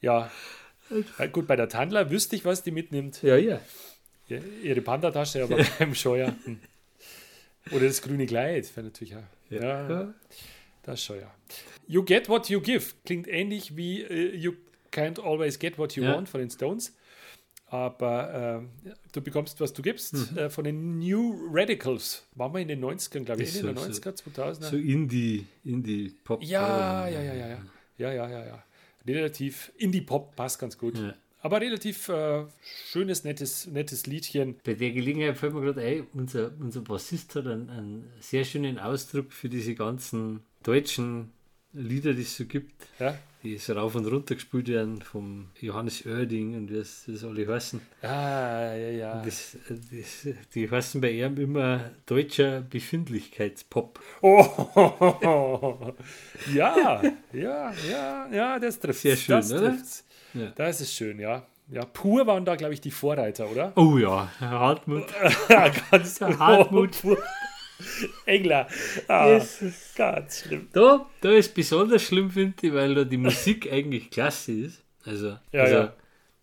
Ja. ja. Gut, bei der Tandler wüsste ich, was die mitnimmt. Ja, ja. Ja, Ihre Pandatasche, aber beim Scheuer. hm. Oder das grüne Kleid, wäre natürlich auch. Ja, ja. Das Scheuer. You get what you give. Klingt ähnlich wie äh, You can't always get what you Ja. want von den Stones. Aber äh, du bekommst, was du gibst. Äh, von den New Radicals. Waren wir in den 90ern, glaube ich. In den so- 90er, 2000er. So Indie, Indie Pop. Ja, ja, ja, ja, ja. Ja, ja, ja, ja. Relativ Indie-Pop passt ganz gut. Ja. Aber relativ äh, schönes, nettes, nettes Liedchen. Bei der Gelegenheit fällt mir gerade ein, unser, unser Bassist hat einen, einen sehr schönen Ausdruck für diese ganzen deutschen Lieder, die es so gibt, Ja, die so rauf und runter gespielt werden vom Johannes Oerding und wie das alle heißen. ah, ja, ja. Das, das, die heißen bei ihm immer deutscher Befindlichkeitspop. Oh, ja, ja, ja, ja, das trifft Sehr schön, das oder? trifft's. Ja. Das ist schön, ja. Ja, pur waren da, glaube ich, die Vorreiter, oder? Oh ja, Hartmut. Ganz Hartmut. Engler. Ah, ganz schlimm. Da, da ist besonders schlimm, finde ich, weil da die Musik eigentlich klasse ist. Also, Ja, also ja.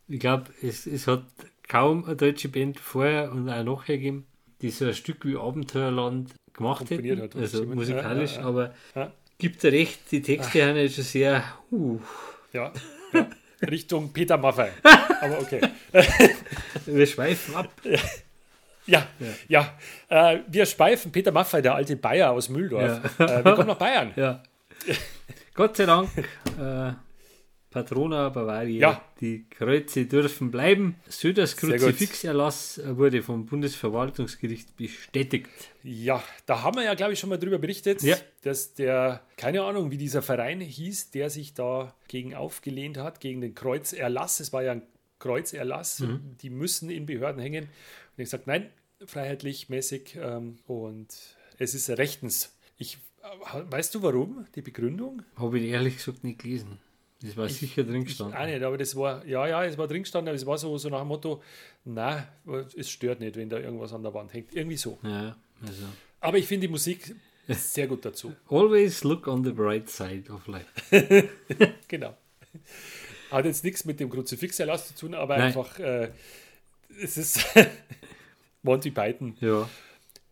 ich glaube, es, es hat kaum eine deutsche Band vorher und auch nachher gegeben, die so ein Stück wie Abenteuerland gemacht Komponiert hätten. hat, Also musikalisch, Ja, ja, ja. aber Ja. gibt er recht, die Texte haben ja schon sehr. Uh, Ja, ja. Richtung Peter Maffei. Aber okay. wir schweifen ab. Ja, ja. Äh, wir speifen Peter Maffei, der alte Bayer aus Mühldorf. Äh, wir kommen nach Bayern. Ja. Gott sei Dank äh, Patrona Bavaria. Ja. Die Kreuze dürfen bleiben. Söders. Kruzifixerlass wurde vom Bundesverwaltungsgericht bestätigt. Ja, da haben wir ja, glaube ich, schon mal drüber berichtet, Ja. dass der, keine Ahnung, wie dieser Verein hieß, der sich da gegen aufgelehnt hat, gegen den Kreuzerlass. Es war ja ein Kreuzerlass. Die müssen in Behörden hängen. Und ich gesagt, nein, freiheitlich, mäßig ähm, und es ist rechtens. Ich, äh, weißt du warum? Die Begründung? Habe ich ehrlich gesagt nicht gelesen. Das war sicher drin Ich gestanden. auch nicht, aber das war, ja, ja, es war drin gestanden, aber es war so, so nach dem Motto, na, es stört nicht, wenn da irgendwas an der Wand hängt. Irgendwie so. Ja, also. Aber ich finde die Musik sehr gut dazu. Always look on the bright side of life. Genau. Hat jetzt nichts mit dem Kruzifixerlass zu tun, aber Nein. einfach, äh, es ist Monty Python Ja,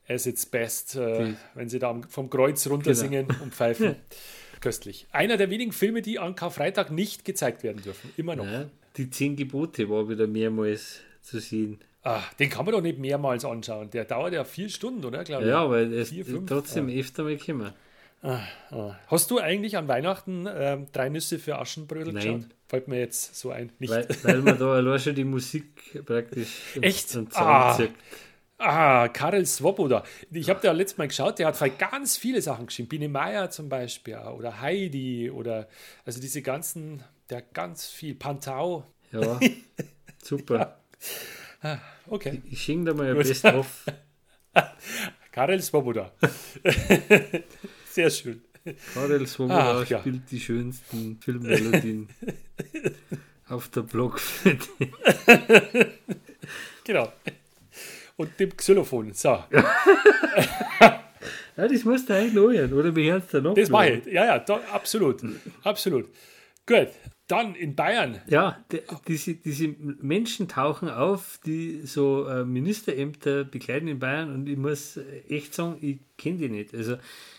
as its best, äh, wenn sie da vom Kreuz runter Genau. singen und pfeifen. Köstlich. Einer der wenigen Filme, die an Karfreitag nicht gezeigt werden dürfen. Immer noch. ja. Die zehn Gebote war wieder mehrmals zu sehen. Ah, den kann man doch nicht mehrmals anschauen. Der dauert ja vier Stunden, oder? Glaube Ja, aber es Vier, ist fünf? trotzdem öfter mal gekommen. Ah. Hast du eigentlich an Weihnachten ähm, drei Nüsse für Aschenbrödel Nein. geschaut? Fällt mir jetzt so ein. Nicht. Weil, weil man da allein schon die Musik praktisch Echt? einen Ah. Ah, Karel Swoboda. Ich habe da letztes Mal geschaut, der hat voll ganz viele Sachen geschrieben. Biene Meier zum Beispiel oder Heidi oder also diese ganzen, der hat ganz viel. Pantau. Ja, super. Okay. Ich schenke da mal ein. Best-of. Karel Swoboda. Sehr schön. Karel Swoboda Ach, ja. spielt die schönsten Filmmelodien auf der Blockflöte. Genau. Und dem Xylophon. So, Ja, das musst du eigentlich noch hören, oder wie hörst du noch? das mache ich. Ja, ja, da, absolut. Absolut. Gut. Dann in Bayern. Ja, de, diese, diese Menschen tauchen auf, die so äh, Ministerämter bekleiden in Bayern und ich muss echt sagen, ich kenne die nicht. Also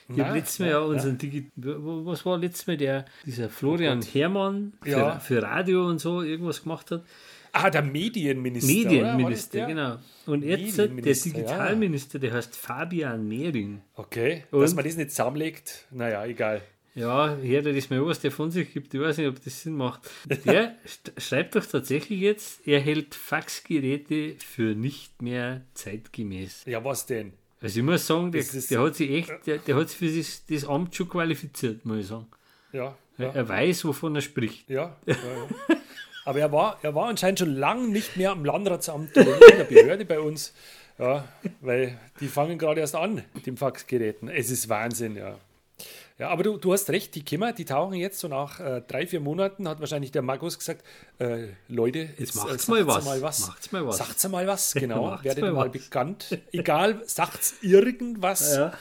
ich habe letztes Mal ja, ja unseren Digi was war letztes Mal der, dieser Florian Hermann für, Ja. für Radio und so irgendwas gemacht hat. Ah, der Medienminister. Medienminister, genau. Und jetzt der Digitalminister, der heißt Fabian Mehring. Okay. Und? Dass man das nicht zusammenlegt, naja, egal. Ja, hört er das mal was der von sich gibt. Ich weiß nicht, ob das Sinn macht. Der schreibt doch tatsächlich jetzt, er hält Faxgeräte für nicht mehr zeitgemäß. Ja, was denn? Also ich muss sagen, der, der hat sich echt, der, der hat sich für das, das Amt schon qualifiziert, muss ich sagen. Ja, Er- ja, Er weiß, wovon er spricht. ja. ja, ja. Aber er war, er war anscheinend schon lange nicht mehr am Landratsamt oder in irgendeiner Behörde bei uns. Ja, weil die fangen gerade erst an mit den Faxgeräten. Es ist Wahnsinn, ja. Ja, aber du, du hast recht, die Kimmer, die tauchen jetzt so nach äh, drei, vier Monaten, hat wahrscheinlich der Markus gesagt, äh, Leute, jetzt, macht's äh, mal was. mal was. Macht's mal was. Sagt's mal was, genau. Werdet mal mal bekannt. Egal, sagt's irgendwas. Ja.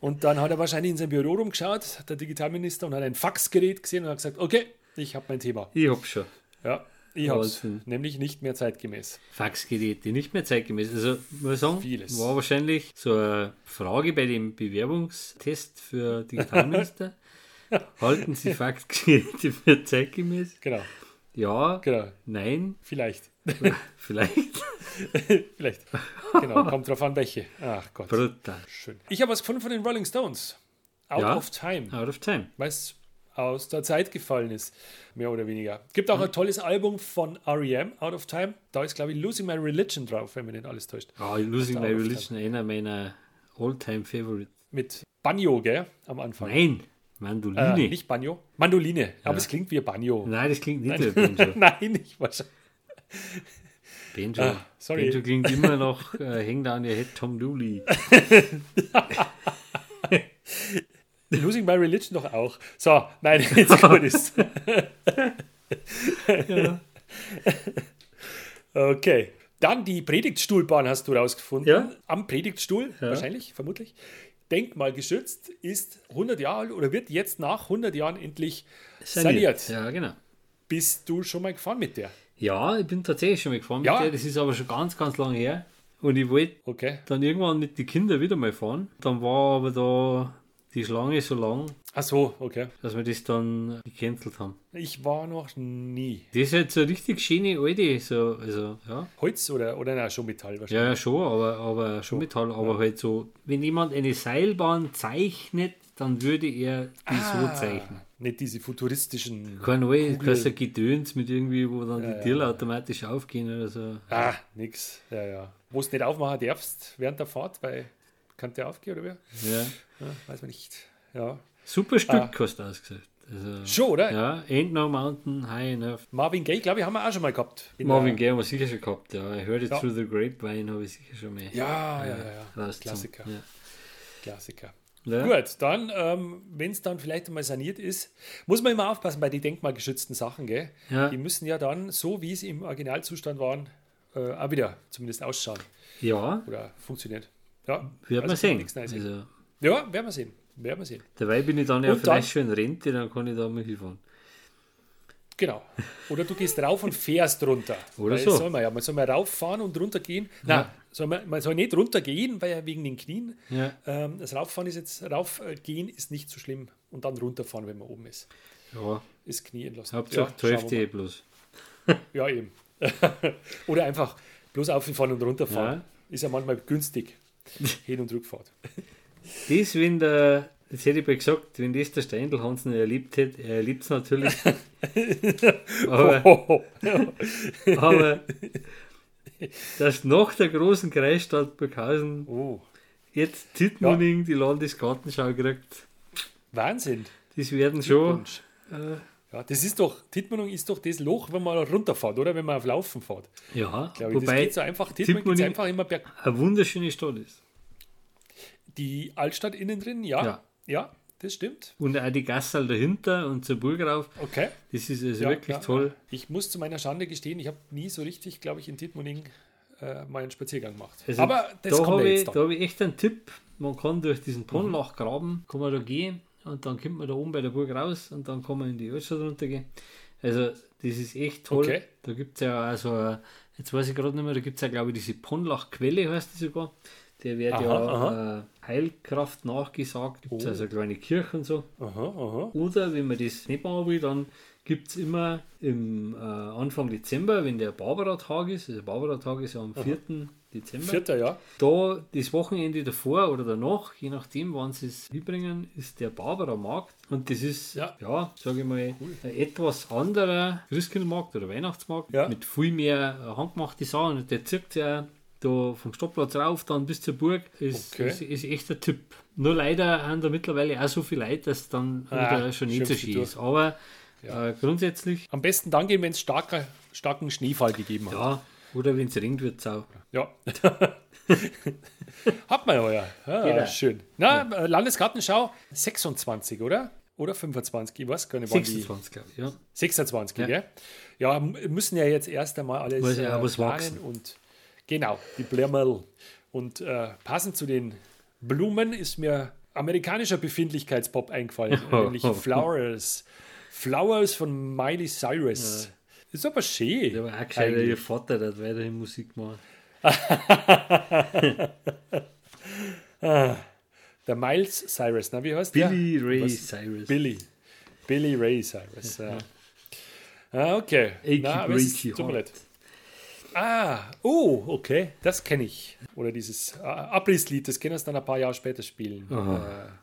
Und dann hat er wahrscheinlich in sein Büro rumgeschaut, der Digitalminister, und hat ein Faxgerät gesehen und hat gesagt, okay, ich habe mein Thema. Ich hab schon. Ja, ich. Wahnsinn. Nämlich nicht mehr zeitgemäß. Faxgeräte, nicht mehr zeitgemäß. Also, muss sagen, Vieles. war wahrscheinlich so eine Frage bei dem Bewerbungstest für Digitalminister. Halten Sie Faxgeräte für zeitgemäß? Genau, Ja, genau. nein, Vielleicht. vielleicht. Vielleicht. Genau, kommt drauf an, welche. Ach Gott. Brutal. Schön. Ich habe was gefunden von den Rolling Stones. Out Ja. of Time. Out of time. Weil es aus der Zeit gefallen ist, mehr oder weniger. Gibt auch ein tolles Album von R.E.M., Out of Time. Da ist, glaube ich, Losing My Religion drauf, wenn mir nicht alles täuscht. Ah, Losing My Religion, einer meiner all-time Favorites. Mit Banjo, gell, am Anfang. Nein, Äh, Mandoline. nicht Banjo, Mandoline. Aber es klingt wie Banjo. Nein, das klingt nicht wie Banjo. Nein, nicht wahrscheinlich. Banjo. Ah, sorry. Banjo klingt immer noch, äh, hängt an ihr Head Tom Dooley. Losing My Religion doch auch. So, nein, jetzt gut ist. Okay. Dann die Predigtstuhlbahn hast du rausgefunden. Ja. Am Predigtstuhl, wahrscheinlich, vermutlich. Denkmalgeschützt ist 100 Jahre alt oder wird jetzt nach 100 Jahren endlich saniert. Ja, genau. Bist du schon mal gefahren mit der? Ja, ich bin tatsächlich schon mal gefahren Ja. mit der. Das ist aber schon ganz, ganz lange her. Und ich wollte Okay. dann irgendwann mit den Kindern wieder mal fahren. Dann war aber da die Schlange so lang, Ach so, okay. dass wir das dann gecancelt haben. Ich war noch nie. Das ist halt so richtig schöne alte, so, also, ja. Holz oder, oder na, schon Metall Ja, wahrscheinlich. ja, schon, aber, aber schon Metall, aber halt so, wenn jemand eine Seilbahn zeichnet, dann würde er die Ah. so zeichnen. nicht diese futuristischen. Kein Kugel- kein Gedöns mit irgendwie, wo dann Ja, die ja. Türen automatisch aufgehen oder so. Ah, nix. Ja, ja. Wo es nicht aufmachen darfst während der Fahrt, weil kann der aufgehen oder wer? Ja. Ja, weiß man nicht. Ja. Super Stück Ah. hast du ausgesagt. Also, Schon, oder? ja, Ain't No Mountain, High Enough. Marvin Gaye, glaube ich, haben wir auch schon mal gehabt. In Marvin Gaye haben wir sicher schon gehabt, ja. I heard it Ja. through the grapevine, habe ich sicher schon mal. Ja, ja, ja, ja. rausgezogen. Klassiker. Ja. Klassiker. Ja. Gut, dann, ähm, wenn es dann vielleicht einmal saniert ist, muss man immer aufpassen bei den denkmalgeschützten Sachen, gell? Ja. Die müssen ja dann, so wie es im Originalzustand waren, äh, auch wieder zumindest ausschauen ja, oder funktionieren. Ja, wird man also kann sehen. Also, Ja, werden wir sehen. Werden wir sehen. dabei bin ich dann ja Und vielleicht schon in Rente, dann kann ich da mal hinfahren. Genau. Oder du gehst rauf und fährst runter. Oder Weil so. Soll man, ja. man soll mal rauffahren und runtergehen. Nein, soll man, man soll nicht runtergehen, weil ja wegen den Knien. Ja, Ähm, das Rauffahren ist jetzt, raufgehen ist nicht so schlimm. Und dann runterfahren, wenn man oben ist. ja. Ist Knie entlassen. Hauptsache wir 12 eh bloß. mal. Ja, eben. Oder einfach bloß auffahren und runterfahren. Ja. Ist ja manchmal günstig. Hin- und Rückfahrt. Das, wenn der, das hätte ich mal gesagt, wenn das der Steindl Hansen erlebt hätte, er erlebt es natürlich. aber, aber dass nach der großen Kreisstadt Burghausen Oh, jetzt Tittmoning die Landesgartenschau kriegt, Wahnsinn. das werden schon. Äh, Ja, das ist doch, Tittmann ist doch das Loch, wenn man runterfährt, oder? Wenn man auf Laufen fährt. ja, Glaube ich, das wobei geht so einfach. Tittmann geht Tittmoning- einfach immer berg. eine wunderschöne Stadt ist. Die Altstadt innen drin, ja. Ja. Ja, das stimmt. Und auch die Gassal dahinter und zur Burg rauf, Okay. das ist also Ja, wirklich ja, toll. Ich muss zu meiner Schande gestehen, ich habe nie so richtig, glaube ich, in Tittmoning äh, mal einen Spaziergang gemacht. Also Aber das da habe ich, jetzt da habe ich echt einen Tipp. Man kann durch diesen Ponlachgraben, kann man da gehen und dann kommt man da oben bei der Burg raus und dann kann man in die Altstadt runtergehen. Also das ist echt toll. Okay. Da gibt es ja also, äh, jetzt weiß ich gerade nicht mehr, da gibt es ja glaube ich diese Ponlach-Quelle heißt die sogar. Der wird Aha, ja aha. Äh, Heilkraft nachgesagt. Gibt es Oh. also eine kleine Kirche und so. Aha, aha. Oder wenn man das nicht machen will, dann gibt es immer im äh, Anfang Dezember, wenn der Barbara-Tag ist, also Barbara-Tag ist ja am 4. Dezember. Vierter, ja. Da das Wochenende davor oder danach, je nachdem, wann sie es hinbringen, ist der Barbara-Markt. Und das ist, Ja. ja, sage ich mal, ein etwas anderer Christkindlmarkt oder Weihnachtsmarkt Ja. mit viel mehr äh, handgemachte Sachen. Und der zirkt ja da vom Stadtplatz rauf, dann bis zur Burg, ist, Okay. ist, ist echt ein Tipp. Nur leider haben da mittlerweile auch so viel Leute, dass dann Ah, schon nicht so schön ist. Aber Ja. äh, grundsätzlich, Am besten dann gehen, wenn es starker, starken Schneefall gegeben hat. ja, oder wenn es regnet, wird es auch. Ja. Hat man ja, ja. ja Genau. Schön. Na, äh, Landesgartenschau 26, oder? Oder 25, ich weiß gar nicht, wann die 26, glaube ich, ja. 26, Ja. gell? Ja, müssen ja jetzt erst einmal alles Muss ja auch was planen wachsen. und genau, die Blärmerl. Und äh, passend zu den Blumen ist mir amerikanischer Befindlichkeitspop eingefallen, nämlich Flowers. Flowers von Miley Cyrus. Ist aber schön. Der war auch gescheiter, eigentlich. ihr Vater, der hat weiterhin Musik gemacht. Der Miles Cyrus, na, wie heißt Billy der? Ray Was? Cyrus. Billy. Billy Ray Cyrus. Ja. Ah, okay. Achy Na, breaky tut mir leid. Ah, oh, okay, das kenne ich. Oder dieses äh, Abrisslied, das können wir dann ein paar Jahre später spielen. Aha.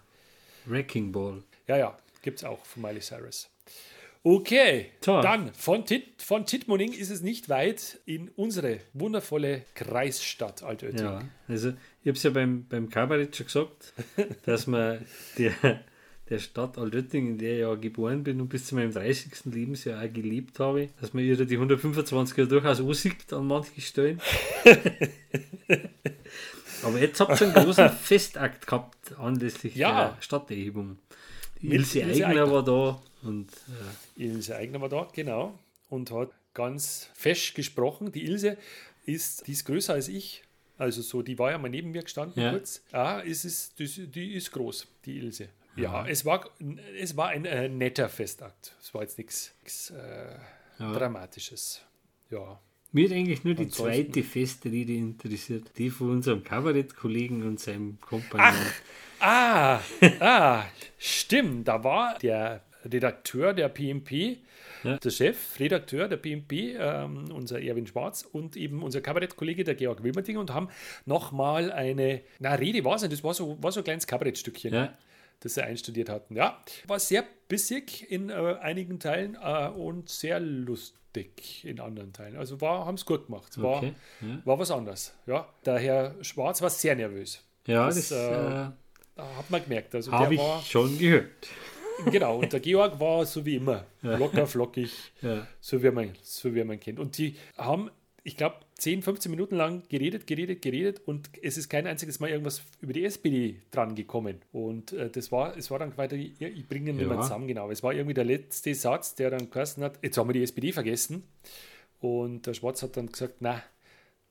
Wrecking Ball. Äh, ja, ja, gibt es auch von Miley Cyrus. Okay, So. dann von, Tit, von Tittmoning ist es nicht weit in unsere wundervolle Kreisstadt Altötting. Ja, also ich habe es ja beim, beim Kabarett schon gesagt, dass man der, der Stadt Altötting, in der ich ja geboren bin und bis zu meinem 30. Lebensjahr auch gelebt habe, dass man ihr die 125 ja durchaus aussieht an manchen Stellen. Aber jetzt habt ihr einen großen Festakt gehabt anlässlich Ja. der Stadterhebung. Ilse Ilse Eigner Aigner. war da und äh, Ilse Eigner war da, genau. Und hat ganz fesch gesprochen. Die Ilse ist, die ist größer als ich. Also so, die war ja mal neben mir gestanden Ja. kurz. Ah, es ist, das, die ist groß, die Ilse. Ja, es war, es war ein äh, netter Festakt. Es war jetzt nichts äh, Ja. Dramatisches. Ja. Mir hat eigentlich nur die zweite Festrede interessiert, die von unserem Kabarettkollegen und seinem Kompagnon. Ah, ah, stimmt. Da war der Redakteur der PMP, Ja. der Chef, Redakteur der PMP, ähm, unser Erwin Schwarz und eben unser Kabarettkollege, der Georg Wilmerting und haben nochmal eine, na, Rede war es nicht, das war so, war so ein kleines Kabarettstückchen. Ja, das sie einstudiert hatten. Ja, war sehr bissig in äh, einigen Teilen äh, und sehr lustig in anderen Teilen. Also war, haben es gut gemacht. War, Okay, ja. war was anderes. Ja, der Herr Schwarz war sehr nervös. Ja, Das, das, äh, äh, Hat man gemerkt. Also habe ich war, schon gehört. genau, und der Georg war so wie immer. Locker, flockig, Ja. so wie man, so wie man kennt. Und die haben, ich glaube, 10, 15 Minuten lang geredet, geredet, geredet und es ist kein einziges Mal irgendwas über die SPD dran gekommen. Und äh, das war, es war dann weiter, ich, ich bringe ihn nicht mehr Ja. zusammen, genau. Es war irgendwie der letzte Satz, der dann geheißen hat, jetzt haben wir die SPD vergessen. Und der Schwarz hat dann gesagt, na,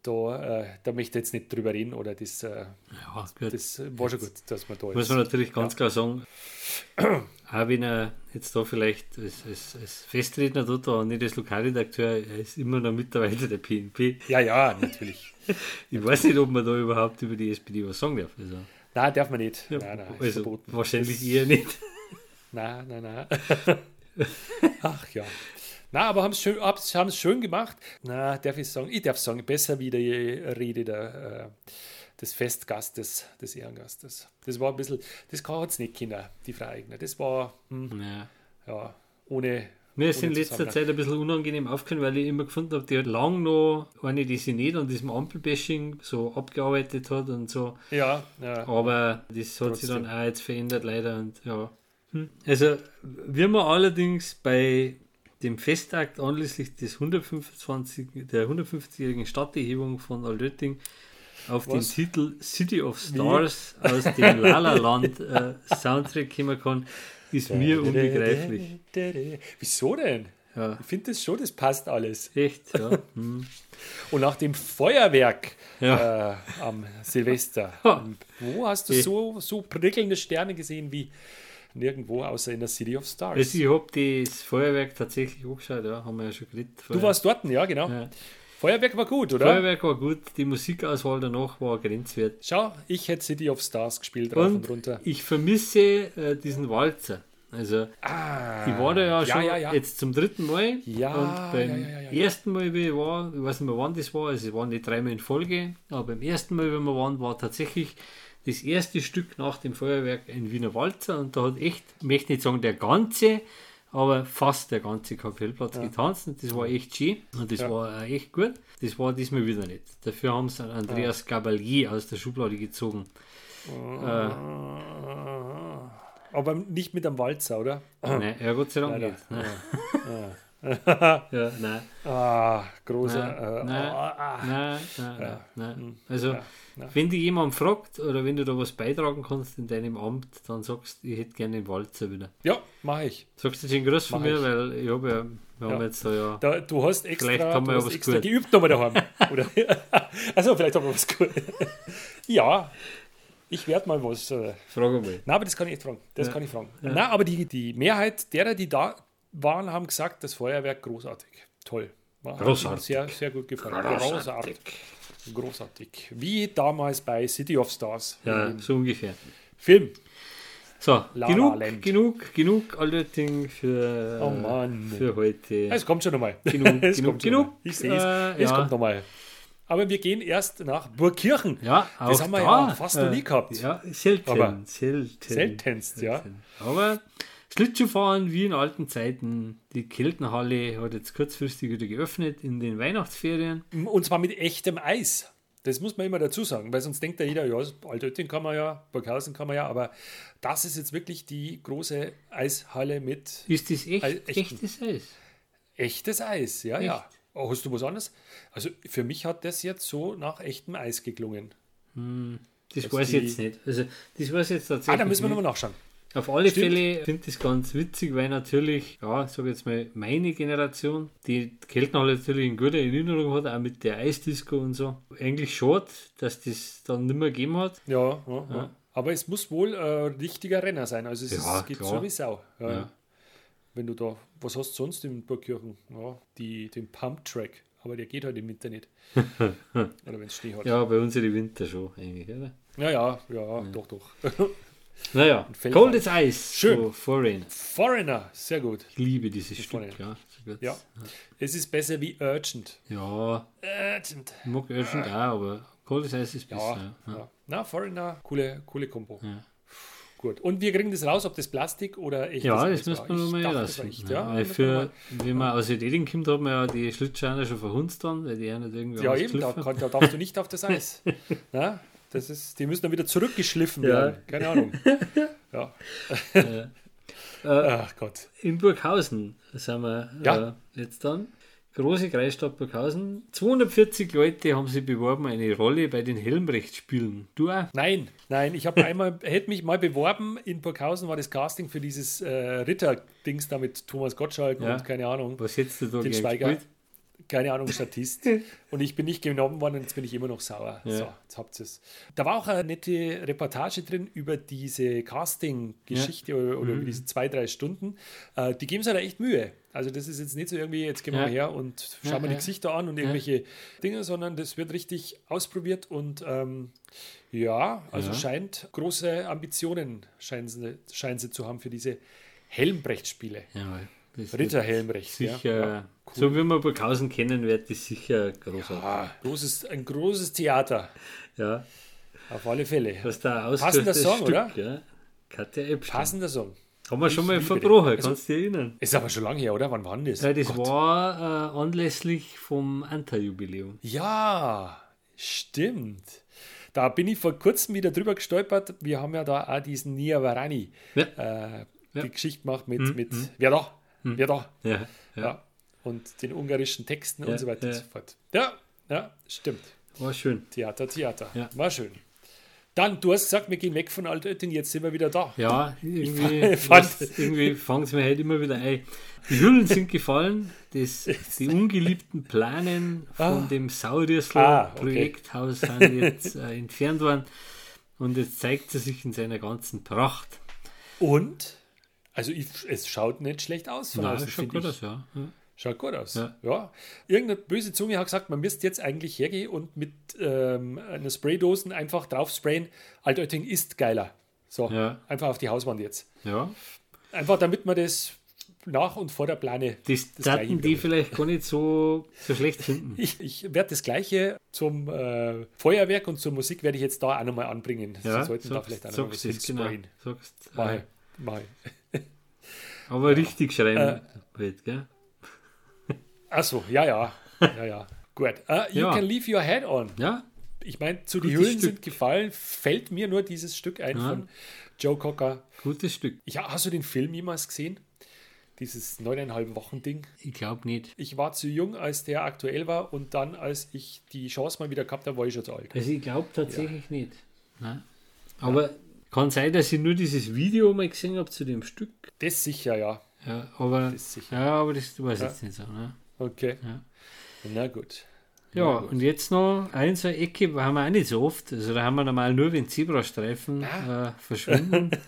da, äh, da möchte ich jetzt nicht drüber reden oder das, äh, Ja, gut. das war schon gut, dass man da Muss ist. man natürlich ganz klar sagen, auch wenn er jetzt da vielleicht als, als, als Festredner tut und nicht als Lokalredakteur, er ist immer noch Mitarbeiter der PNP. Ja, ja, natürlich. Ich weiß nicht, ob man da überhaupt über die SPD was sagen darf. Also, Nein, darf man nicht. ja, nein, nein, also wahrscheinlich Das- eher nicht. Nein, nein, nein. Ach ja. Na, aber haben es schön, haben's schön gemacht. Na, darf ich sagen, ich darf sagen, besser wie die Rede der, äh, des Festgastes, des Ehrengastes. Das war ein bisschen, das kann jetzt nicht Kinder, die Frau Eigner. Das war, hm, Ja. ja, ohne. Mir ist in letzter. Zeit ein bisschen unangenehm aufgefallen, weil ich immer gefunden habe, die hat lang noch eine, die sich nicht an diesem Ampelbashing so abgearbeitet hat und so. Ja, ja. Aber das hat sich dann Trotzdem. auch jetzt verändert, leider. Und ja. Hm. Also, wir haben allerdings bei dem Festakt anlässlich des 125, der 150-jährigen Stadterhebung von Altötting auf Was? den Titel City of Stars aus dem La La Land äh, Soundtrack kommen kann, ist mir unbegreiflich. Wieso denn? Ja, Ich finde das schon, das passt alles. echt, ja. Hm. Und nach dem Feuerwerk Ja. äh, am Silvester, wo hast du Eh. so, so prickelnde Sterne gesehen wie nirgendwo außer in der City of Stars? Also ich habe das Feuerwerk tatsächlich angeschaut, ja, haben wir ja schon geredet. du warst dort, ja, genau. ja. Feuerwerk war gut, oder? Feuerwerk war gut, die Musikauswahl danach war grenzwert. Schau, ich hätte City of Stars gespielt, rauf und, Und runter. ich vermisse äh, diesen Walzer. Also, Ah, ich war da ja schon ja, ja. jetzt zum dritten Mal. Ja, und beim ersten Mal, wie ich war, ich weiß nicht mehr, wann das war, also es waren nicht dreimal in Folge, aber beim ersten Mal, wenn wir waren, war tatsächlich das erste Stück nach dem Feuerwerk ein Wiener Walzer und da hat echt, ich möchte nicht sagen der ganze, aber fast der ganze Kapellplatz getanzt und das war echt schön und das Ja. war auch echt gut. Das war diesmal wieder nicht. Dafür haben sie Andreas Gabalier aus der Schublade gezogen. Äh, Aber nicht mit einem Walzer, oder? nein, ja, Gott sei Dank Leider. nicht. Nein. Ja. Ja, nein. Ah, großer. Nein, äh, nein, ah, ah. Nein, nein, nein, nein. Also, Ja, nein. wenn dich jemand fragt oder wenn du da was beitragen kannst in deinem Amt, dann sagst du, ich hätte gerne den Walzer wieder. Ja, mache ich. Sagst du den Gruß von Mach mir, ich. weil ich habe ja, wir haben Ja. jetzt da ja. Da, du hast extra, Vielleicht haben wir du ja hast was extra gut. geübt nochmal daheim. Oder? also vielleicht haben wir was gut. ja, ich werde mal was. Äh, Frage mal. na, aber das kann ich echt fragen. Das Ja. kann ich fragen. Ja. Na, aber die, die Mehrheit derer, die da waren, haben gesagt, das Feuerwerk großartig. Toll. War, Großartig. Sehr, sehr gut gefallen. Großartig. Großartig. Wie damals bei City of Stars. Ja, so ungefähr. Film. So, La La genug, Land. genug, genug Allötting für, Oh für heute. Es kommt schon nochmal. Genug, es genug, kommt genug. noch. Ich sehe es. Äh, es ja. kommt nochmal. Aber wir gehen erst nach Burgkirchen. ja, Das haben wir da, ja fast noch nie gehabt. Ja, selten. Aber selten. seltenst, ja. Aber Schlittschuhfahren wie in alten Zeiten. Die Keltenhalle hat jetzt kurzfristig wieder geöffnet in den Weihnachtsferien. Und zwar mit echtem Eis. Das muss man immer dazu sagen, weil sonst denkt ja jeder, ja, Altötting kann man ja, Burghausen kann man ja, aber das ist jetzt wirklich die große Eishalle mit Ist das echt, Ei- echten. echtes Eis? echtes Eis. Ja, ja. Echt? Oh, hast du was anderes? Also für mich hat das jetzt so nach echtem Eis geklungen. Das Dass weiß ich jetzt nicht. Also, das weiß ich jetzt tatsächlich Ah, da müssen wir nochmal nachschauen. Auf alle Stimmt. Fälle finde ich es ganz witzig, weil natürlich, ja, ich sage jetzt mal, meine Generation, die Keltenhalle natürlich in guter Erinnerung hat, auch mit der Eisdisco und so. Eigentlich schade, dass das dann nicht mehr gegeben hat. Ja, ja, ja. aber es muss wohl ein richtiger Renner sein. Also es Ja, ist, geht klar. so wie Sau. Ja. Ja. Wenn du da, was hast du sonst in Burgkirchen? Ja, die, den Pump-Track, aber der geht halt im Winter nicht. Oder wenn es Schnee hat. Ja, bei uns in die Winter schon eigentlich, oder? Ja, ja, ja, doch, doch. Naja, Cold as Ice, Schön. so Foreign. Foreigner, sehr gut. Ich liebe dieses Stück, Foreign. ja. Ja. Es ist besser wie Urgent. ja, Urgent. ich mag Urgent auch, aber Cold as Ice ist besser. ja. Ja. Na, Foreigner, coole, coole Kombo. Ja. Gut. Und wir kriegen das raus, ob das Plastik oder echt Ja, ist. das müssen wir das war rausfinden. echt, Ja, Ja, für, mal- wenn man aus Italien kommt, hat man ja die Schlittschuhe schon verhunzt dann, weil die ja nicht irgendwie ja eben, da, kann, da darfst du nicht auf das Eis. Na, das ist, die müssen dann wieder zurückgeschliffen Ja. werden. Keine Ahnung. Ja. Äh, Ach Gott. in Burghausen sind wir Ja. äh, jetzt dann. Große Kreisstadt Burghausen. 240 Leute haben sich beworben, eine Rolle bei den Helmrecht-Spielen. Du auch? Nein, nein, ich habe einmal, hätte mich mal beworben. In Burghausen war das Casting für dieses äh, Ritter-Dings da mit Thomas Gottschalk Ja. und keine Ahnung. Was hättest du da Den Schweiger. gespielt? Keine Ahnung, Statist. und ich bin nicht genommen worden und jetzt bin ich immer noch sauer. Ja. So, jetzt habt ihr es. Da war auch eine nette Reportage drin über diese Casting-Geschichte oder, Mhm. oder über diese zwei, drei Stunden. Äh, die geben sich da echt Mühe. Also das ist jetzt nicht so irgendwie, jetzt gehen wir Ja. mal her und schauen Ja, wir die ja. Gesichter an und irgendwelche Dinge, sondern das wird richtig ausprobiert und ähm, ja, also Ja. scheint große Ambitionen scheinen sie, scheinen sie zu haben für diese Helmbrecht-Spiele. Ja, das Ritter Helmbrecht. ja. Sicher, Ja. so wie man Burghausen kennen wird, ist sicher großartig. Ah, großes, ein großes Theater, Ja, auf alle Fälle. was da Passender Song, Stück, oder? Ja. Katja Epstein. Passender Song. Haben wir schon Ich mal liebe verbrochen. Also- kannst du dich erinnern? Ist aber schon lange her, oder? Wann war das? Ja, das Gott. war äh, anlässlich vom Anta-Jubiläum. Ja, stimmt. Da bin ich vor kurzem wieder drüber gestolpert. Wir haben ja da auch diesen Nia Varani Ja. äh, Ja. die Geschichte gemacht mit, Mhm, mit mhm. wer da? Wer da? Ja, Ja. ja. Und den ungarischen Texten Ja, und so weiter ja. und so fort. Ja, ja, stimmt. war schön. Theater, Theater. Ja. War schön. Dann, du hast gesagt, wir gehen weg von Altötting, jetzt sind wir wieder da. Ja, irgendwie, fand- was, irgendwie fangen sie mir halt immer wieder ein. Die Hüllen sind gefallen, das, die ungeliebten Planen von Ah. dem Ah, Sauriersler okay. Projekthaus sind jetzt äh, entfernt worden und jetzt zeigt sie sich in seiner ganzen Pracht. Und? Also ich, es schaut nicht schlecht aus außen, das schaut gut aus, ja. ja. Schaut gut aus. Ja. Ja. Irgendeine böse Zunge hat gesagt, man müsste jetzt eigentlich hergehen und mit ähm, einer Spraydosen einfach drauf sprayen. Altötting ist geiler. So, Ja. einfach auf die Hauswand jetzt. ja. Einfach damit man das nach und vor der Plane. Das, Das Gleiche die vielleicht gar nicht so, so schlecht finden. Ich, ich werde das Gleiche zum äh, Feuerwerk und zur Musik werde ich jetzt da auch nochmal anbringen. Sie sollten da vielleicht auch noch was sagst es, genau. Sagst, Mach äh, ich. Mach ich. Aber richtig schreiben Äh. halt, gell? Achso, ja, ja. Ja, ja. Gut. Uh, you Ja. can leave your head on. Ja, Ich meine, zu die Gutes Hüllen Stück. sind gefallen, fällt mir nur dieses Stück ein Ja. von Joe Cocker. gutes Stück. Ja, hast du den Film jemals gesehen? Dieses neuneinhalb Wochen Ding. Ich glaube nicht. Ich war zu jung, als der aktuell war und dann, als ich die Chance mal wieder gehabt habe, war ich schon zu alt. Also ich glaube tatsächlich nicht. Nein. Aber kann sein, dass ich nur dieses Video mal gesehen habe zu dem Stück. Das sicher, ja. Ja, aber, Das sicher. ja, aber das weiß ich Ja. jetzt nicht so. Ne? Okay. Ja. Na gut. Ja, Na gut. und jetzt noch eine so eine Ecke, haben wir auch nicht so oft. Also da haben wir normal nur, wenn Zebrastreifen Ah. äh, verschwinden.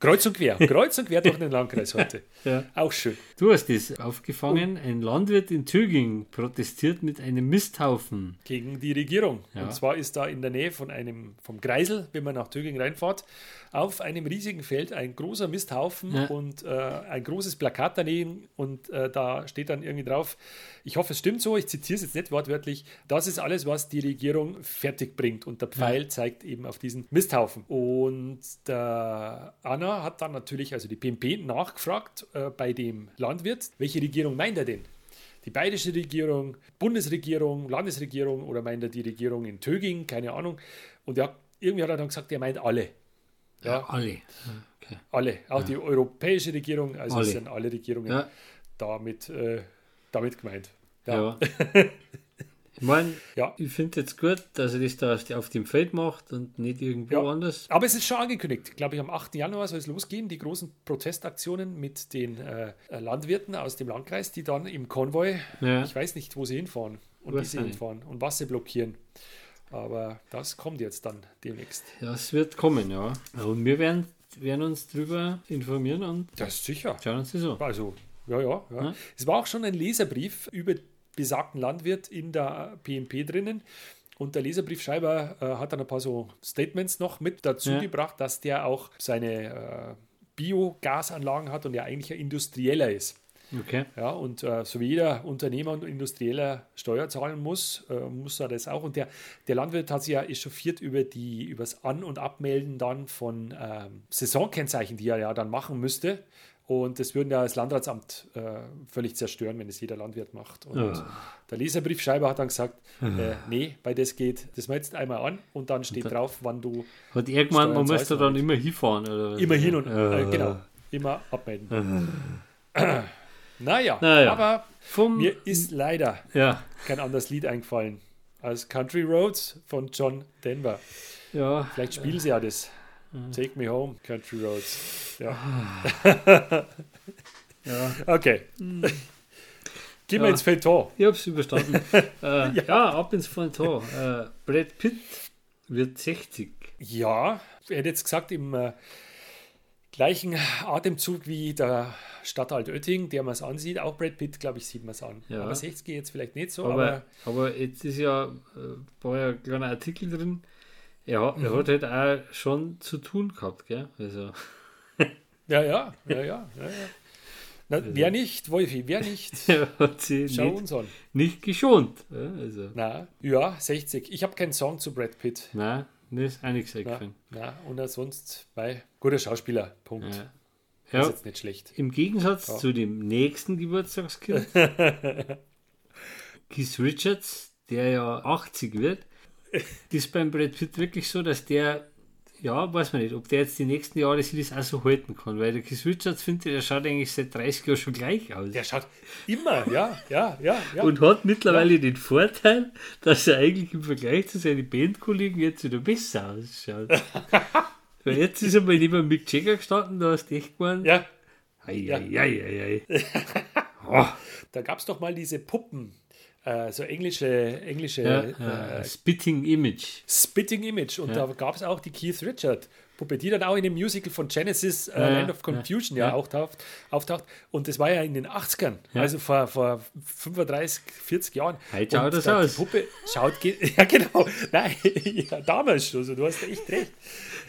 Kreuz und quer. Kreuz und quer durch den Landkreis heute. ja. Auch schön. Du hast das aufgefangen. Ein Landwirt in Töging protestiert mit einem Misthaufen. Gegen die Regierung. Ja. Und zwar ist da in der Nähe von einem, vom Kreisel, wenn man nach Töging reinfährt, auf einem riesigen Feld ein großer Misthaufen Ja. und äh, ein großes Plakat daneben und äh, da steht dann irgendwie drauf, ich hoffe es stimmt so, ich zitiere es jetzt nicht wortwörtlich, das ist alles, was die Regierung fertig bringt und der Pfeil zeigt eben auf diesen Misthaufen. Und der Anna hat dann natürlich, also die PMP, nachgefragt äh, bei dem Landwirt, welche Regierung meint er denn? die bayerische Regierung, Bundesregierung, Landesregierung oder meint er die Regierung in Töging, keine Ahnung. Und ja, irgendwie hat er dann gesagt, er meint alle. Ja, Alle. Okay. alle. Auch die europäische Regierung, also es Alle. sind alle Regierungen Ja, damit, äh, damit gemeint. ja. ich meine, Ja. ich finde jetzt gut, dass er das da auf, dem Feld macht und nicht irgendwo Ja. anders. Aber es ist schon angekündigt. Glaube ich, am 8. Januar soll es losgehen, die großen Protestaktionen mit den äh, Landwirten aus dem Landkreis, die dann im Konvoi, Ja. ich weiß nicht, wo sie hinfahren und wie sie hinfahren und was sie blockieren. Aber das kommt jetzt dann demnächst. Das wird kommen, ja. Und wir werden, werden uns darüber informieren und Das ist sicher. schauen uns das an. Also, ja, ja. Ja. Es war auch schon ein Leserbrief über besagten Landwirt in der PMP drinnen. Und der Leserbriefschreiber äh, hat dann ein paar so Statements noch mit dazu Ja. gebracht, dass der auch seine äh, Biogasanlagen hat und ja eigentlich ein Industrieller ist. Okay. Ja, und äh, so wie jeder Unternehmer und Industrieller Steuer zahlen muss, äh, muss er das auch. Und der, der Landwirt hat sich ja echauffiert über die, übers An- und Abmelden dann von ähm, Saisonkennzeichen, die er ja dann machen müsste. Und das würde ja das Landratsamt äh, völlig zerstören, wenn es jeder Landwirt macht. Und Ja. der Leserbriefschreiber hat dann gesagt, äh, nee, weil das geht, das mal jetzt einmal an und dann steht dann- drauf, wann du Hat er gemeint, man zahlst dann immer hinfahren, oder immer hin und äh, genau, immer abmelden. naja, Naja. aber Vom, mir ist leider ja, kein anderes Lied eingefallen als Country Roads von John Denver. ja, Vielleicht spielen sie ja das. Take Me Home, Country Roads. Ja. ja. Okay. Gehen wir Ja. ins Feuilleton. Ich hab's überstanden. äh, ja. ab ins Feuilleton. Äh, Brad Pitt wird 60. Ja, er hätte jetzt gesagt, im äh, gleichen Atemzug wie der Stadtalt Oetting, der man es ansieht, auch Brad Pitt, glaube ich, sieht man es an. Ja. Aber 60 jetzt vielleicht nicht so, Aber, aber, aber jetzt ist ja, äh, war ja ein kleiner Artikel drin. Er, hat- Mhm. er hat halt auch schon zu tun gehabt, gell? Also, ja, ja, ja, ja. ja, ja. Na, wer nicht, Wolfi, wer nicht? er hat sie Schau nicht, uns an. nicht geschont. Ja, also, Na, ja, 60. Ich habe keinen Song zu Brad Pitt. nein, mir ist auch nichts eingefallen. na, und sonst bei guter Schauspieler. Punkt. Ja. Ist Ja, jetzt nicht schlecht. Im Gegensatz Ja. zu dem nächsten Geburtstagskind, Keith Richards, der ja 80 wird, ist beim Brad Pitt wirklich so, dass der, ja, weiß man nicht, ob der jetzt die nächsten Jahre sich das auch so halten kann, weil der Keith Richards findet, der schaut eigentlich seit 30 Jahren schon gleich aus. Der schaut immer, ja, ja, ja, ja. Und hat mittlerweile den Vorteil, dass er eigentlich im Vergleich zu seinen Bandkollegen jetzt wieder besser ausschaut. Weil jetzt ist er mal neben Mick Jagger gestanden, da hast du echt gemeint, ja, ei, Ja. ei, ei, ei, ei. Oh. da gab es doch mal diese Puppen, äh, so englische, englische Ja, äh, Spitting Image. Spitting Image. Und Ja. da gab es auch die Keith Richard Puppe, die dann auch in dem Musical von Genesis, äh, Ja, ja, Land of Confusion, ja, ja. auch taucht, auftaucht. Und das war ja in den 80ern, Ja. also vor, vor 35, 40 Jahren. Heute schaut das da- aus. Die Puppe schaut, ja genau, nein, ja, damals schon, also, du hast echt recht.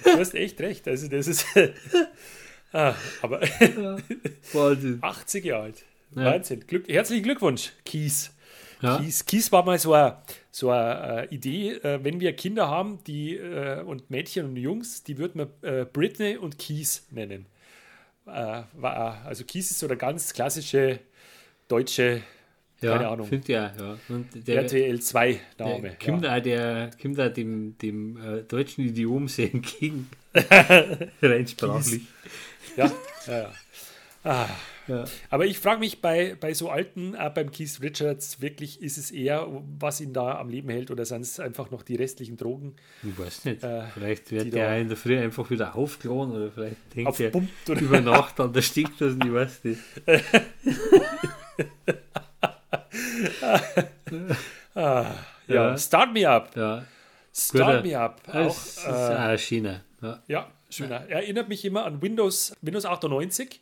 Du hast echt recht, also das ist, ah, aber Wahnsinn. 80 Jahre alt. Ja. Wahnsinn. Glück, herzlichen Glückwunsch, Kies. Ja. Kies. Kies war mal so eine, so eine äh, Idee, äh, wenn wir Kinder haben, die äh, und Mädchen und Jungs, die würden wir äh, Britney und Kies nennen. War, also Kies ist so der ganz klassische deutsche Ja, Keine Ahnung. Ich auch, ja. Und der, RTL 2 Name. der kommt auch, der, kommt auch dem, dem äh, deutschen Idiom sehr entgegen. Rein sprachlich. Ja, ja, ja. Ah. Ja. Aber ich frage mich bei, bei so alten, auch beim Keith Richards, wirklich ist es eher, was ihn da am Leben hält oder sind es einfach noch die restlichen Drogen Ich weiß nicht. Äh, vielleicht wird da- in der Früh einfach wieder aufgeladen oder vielleicht denkt er oder über Nacht an der Steckdose, ich weiß nicht. ja, Ja. Start Me Up. Ja, Start Guter. Me Up. das Auch, ist äh, schöner. Ja. ja, schöner. Erinnert mich immer an Windows, Windows 98,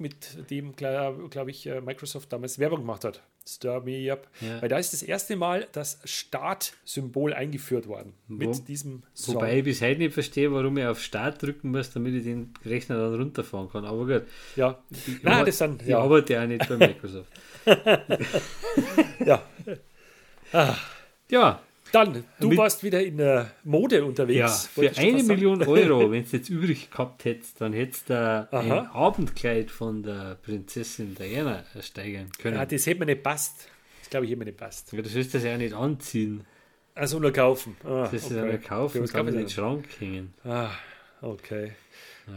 mit dem, glaube glaub ich, äh, Microsoft damals Werbung gemacht hat. Start Me Up. Ja. Weil da ist das erste Mal das Start-Symbol eingeführt worden. Mit Wo- diesem Song. Wobei ich bis heute nicht verstehe, warum ich auf Start drücken muss, damit ich den Rechner dann runterfahren kann. Aber gut. ja. Ich Nein, das sind, Ich ja. arbeite ja nicht bei Microsoft. ja. Ja, Dann, du Mit- warst wieder in der Mode unterwegs. ja für du eine. Million Euro, wenn du jetzt übrig gehabt hättest, dann hättest du ein. Abendkleid von der Prinzessin Diana ersteigern können. Ja, das hätte mir nicht passt. Das glaube ich, hätte mir nicht passt. Aber du sollst das ja auch nicht anziehen. Also nur kaufen. Ah, Das ist okay. ja nur kaufen, was kann man in den Schrank hängen. Ah, okay.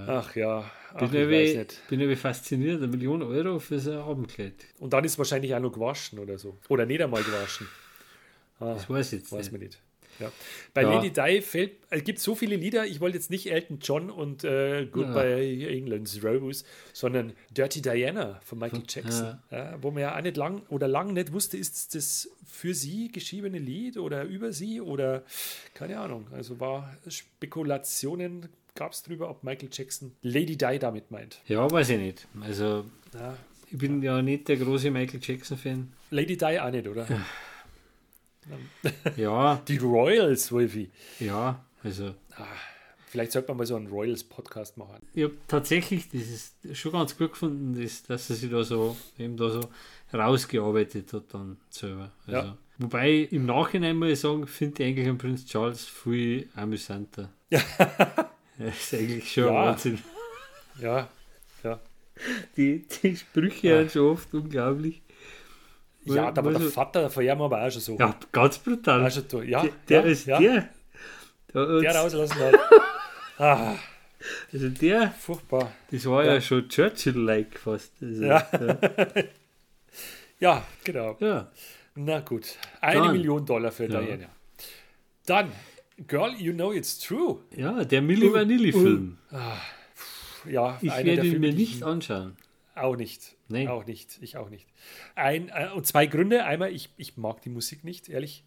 Ach ja. Ach, Bin ich ja bin ja wie fasziniert, eine Million Euro für so ein Abendkleid. Und dann ist wahrscheinlich auch noch gewaschen oder so. Oder nicht einmal gewaschen. Ah, Das weiß ich jetzt weiß nicht. man nicht. Ja. Bei Ja. Lady Di fällt, es gibt so viele Lieder, ich wollte jetzt nicht Elton John und äh, Goodbye England's Rose, sondern Dirty Diana von Michael Jackson. Ja, wo man ja auch nicht lang oder lang nicht wusste, ist das für sie geschriebene Lied oder über sie oder keine Ahnung. Also war Spekulationen gab es drüber, ob Michael Jackson Lady Di damit meint. Ja, weiß ich nicht. Also, Ja. ich bin ja nicht der große Michael Jackson-Fan. Lady Di auch nicht, oder? Ja, Die Royals, Wolfi. ja, also, Vielleicht sollte man mal so einen Royals-Podcast machen. Ich habe tatsächlich, das ist schon ganz gut gefunden, dass, dass er sich da so eben da so rausgearbeitet hat dann selber. Also, Ja. Wobei im Nachhinein muss ich sagen, finde ich eigentlich den Prinz Charles viel amüsanter. Ja. Das ist eigentlich schon Ja. Wahnsinn. Ja, ja. Die, die Sprüche Ja. sind schon oft unglaublich. Ja, aber der so- Vater von ihm aber auch schon so. Ja, ganz brutal. Auch schon so. ja, der, der ja, ist ja, der. Der, der rauslassen hat. Ah, also der, furchtbar. das war ja, Ja. schon Churchill-like fast. Also, Ja. ja. Ja, genau. ja. Na gut. Eine Dann. Million Dollar für Ja. Diana. Dann, Girl, You Know It's True. Ja, der Milli Vanilli-Film. Ja, Ich werde der ihn mir nicht ich- anschauen. Auch nicht. Nein. Auch nicht. Ich auch nicht. Ein, äh, und zwei Gründe. Einmal, ich, ich mag die Musik nicht, ehrlich.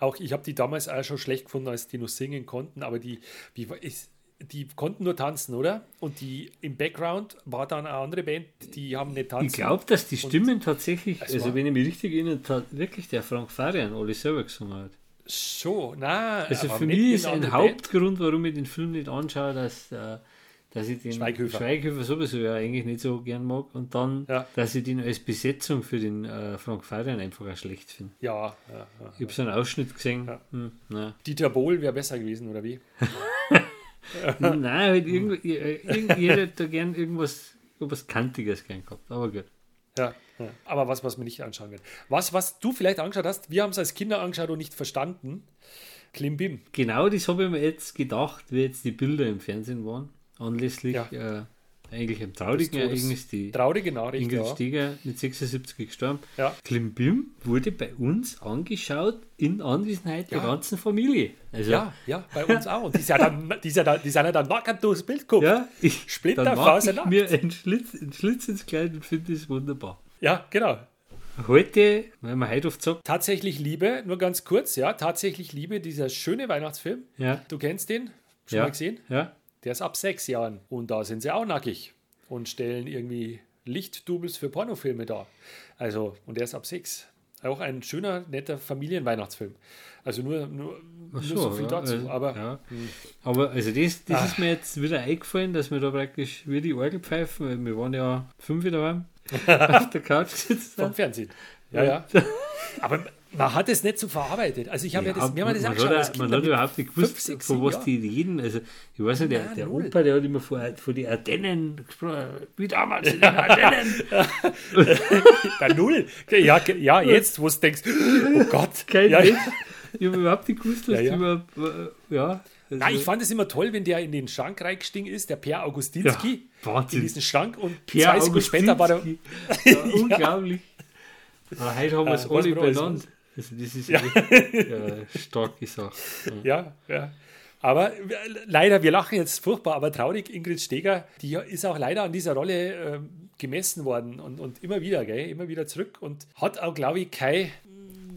Auch ich habe die damals auch schon schlecht gefunden, als die nur singen konnten, aber die, wie, war- ist, die konnten nur tanzen, oder? Und die im Background war dann eine andere Band, die haben nicht tanzen. Ich glaube, dass die Und Stimmen tatsächlich, also wenn ich mich richtig erinnere, wirklich der Frank Farian alle selber gesungen hat. So, na, Also für mich ist ein. Hauptgrund, warum ich den Film nicht anschaue, dass, äh, dass ich den Schweighöfer. Schweighöfer sowieso ja eigentlich nicht so gern mag und dann, Ja. dass ich den als Besetzung für den äh, Frank Farian einfach auch schlecht finde. Ja, ja, ja. Ich habe so einen Ausschnitt gesehen. Hm. Dieter Bohl wäre besser gewesen, oder wie? Nein, halt irgendwo, ich, äh, irgend- ich hätte da gern irgendwas, irgendwas Kantiges gern gehabt, aber gut. Ja. Aber was, was wir nicht anschauen werden. Was, was du vielleicht angeschaut hast, wir haben es als Kinder angeschaut und nicht verstanden. Klimbim. Genau das habe ich mir jetzt gedacht, wie jetzt die Bilder im Fernsehen waren, anlässlich Ja. äh, eigentlich einem traurigen. Ereignis, die Traurige Nachricht. Ingrid Ja. Steger mit 76 gestorben. Ja. Klimbim wurde bei uns angeschaut in Anwesenheit der Ja. ganzen Familie. Also, ja, ja, bei uns auch. Und die, ist ja dann, die, ist ja dann, die sind ja dann nackend durchs Bild geguckt. ja ich, Splitter, dann mache Faser, ich nackt. mir einen Schlitz, einen Schlitz ins Kleid und finde das wunderbar. Ja, genau. Heute, wenn man heute oft sagt, Tatsächlich Liebe, nur ganz kurz, ja, tatsächlich Liebe, dieser schöne Weihnachtsfilm. ja, Du kennst den? Schon ja, mal gesehen? ja, Der ist ab sechs Jahren. Und da sind sie auch nackig und stellen irgendwie Lichtdoubles für Pornofilme dar. Also, und der ist ab sechs. Auch ein schöner, netter Familienweihnachtsfilm. Also nur, nur, nur so viel ja, dazu. also, Aber ja. Aber also das, das Ah. ist mir jetzt wieder eingefallen, dass wir da praktisch wie die Orgel pfeifen, weil wir waren ja fünf daheim auf der Couch gesetzt. vom Fernsehen. Ja, ja. Aber man hat es nicht so verarbeitet. Also ich habe ja, ja das man, angeschaut. hat, als man hat überhaupt nicht gewusst, fünf, sechs, von sieben was Jahren. die reden. Also, ich weiß nicht, der, Nein, der. Opa, der hat immer vor, vor die Ardennen gesprochen, wie damals in den Ardennen. Bei Null. Ja, ja jetzt, wo du denkst, oh Gott. Kein ja, Mensch. Ich habe überhaupt nicht gewusst, was Ja, die ja. überhaupt, äh, ja. Also, Nein, ich fand es immer toll, wenn der in den Schrank reingestiegen ist, der Per Augustinski, Ja, in diesen Schrank und Pierre zwei Sekunden später war der. Ja, Unglaublich. Heute haben wir es Äh, alle benannt. Also das ist Ja. echt eine starke Sache. Ja, ja. Aber leider, wir lachen jetzt furchtbar, aber traurig, Ingrid Steger, die ist auch leider an dieser Rolle ähm, gemessen worden und, und immer wieder, gell, immer wieder zurück und hat auch, glaube ich, kein,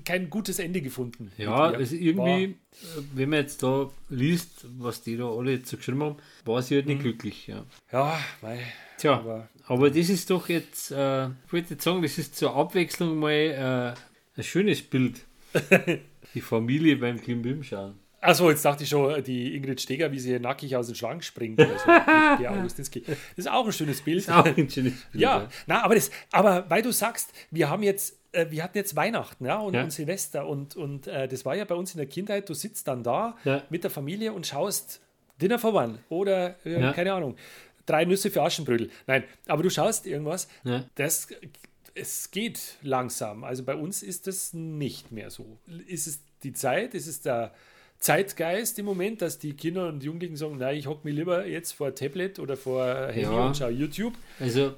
kein gutes Ende gefunden. Ja, also irgendwie, äh, wenn man jetzt da liest, was die da alle jetzt so geschrieben haben, war sie halt Mhm. nicht glücklich. Ja. War, ja, mei, Tja, aber aber das ist doch jetzt, äh, ich wollte jetzt sagen, das ist zur Abwechslung mal äh, ein schönes Bild. die Familie beim Klimbim schauen. Achso, jetzt dachte ich schon, die Ingrid Steger, wie sie nackig aus dem Schrank springt. Oder so. der Augustinski. Das ist auch ein schönes Bild. Ist auch ein schönes Bild. Ja, na, aber, das, aber weil du sagst, wir haben jetzt, äh, wir hatten jetzt Weihnachten ja, und, Ja. und Silvester und, und äh, das war ja bei uns in der Kindheit, du sitzt dann da Ja. mit der Familie und schaust Dinner for One oder, äh, Ja. keine Ahnung, drei Nüsse für Aschenbrödel. Nein, aber du schaust irgendwas, Ja. das, es geht langsam. Also bei uns ist das nicht mehr so. Ist es die Zeit, ist es der Zeitgeist im Moment, dass die Kinder und Jugendlichen sagen, nein, ich hocke mich lieber jetzt vor Tablet oder vor Handy Ja. und schaue YouTube Also,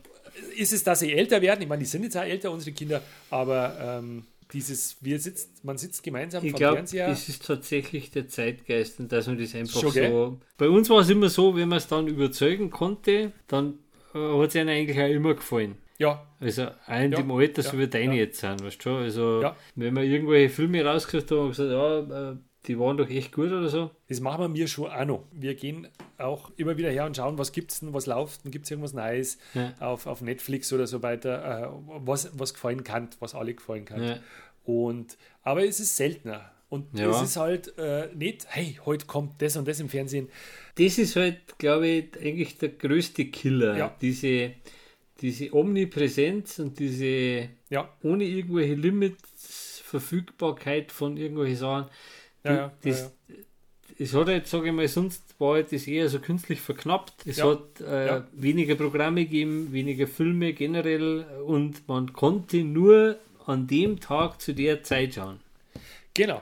ist es, dass sie älter werden? Ich meine, die sind jetzt auch älter, unsere Kinder, aber ähm, dieses, wir sitzt, man sitzt gemeinsam ich vom glaube, Fernseher. das ist tatsächlich der Zeitgeist und dass man das einfach Schon, gell? so. Bei uns war es immer so, wenn man es dann überzeugen konnte, dann äh, hat es ihnen eigentlich auch immer gefallen. Ja, Also auch in Ja, dem Alter, so ja, wie deine ja. jetzt sind, weißt du schon? Also Ja. wenn wir irgendwelche Filme rausgekriegt haben und gesagt, ja, äh, die waren doch echt gut oder so. das machen wir mir schon auch noch. Wir gehen auch immer wieder her und schauen, was gibt es denn, was läuft, gibt es irgendwas Neues auf, auf Netflix oder so weiter, äh, was, was gefallen kann, was alle gefallen kann. Und, aber es ist seltener. Und Ja. es ist halt äh, nicht, hey, heute kommt das und das im Fernsehen. Das ist halt, glaube ich, eigentlich der größte Killer. Ja. Diese, diese Omnipräsenz und diese Ja, ohne irgendwelche Limits Verfügbarkeit von irgendwelchen Sachen. ja, ja. das, Es hat halt, sage ich mal, sonst war halt das eher so künstlich verknappt. Es Ja. hat äh, Ja. weniger Programme gegeben, weniger Filme generell und man konnte nur an dem Tag zu der Zeit schauen. Genau.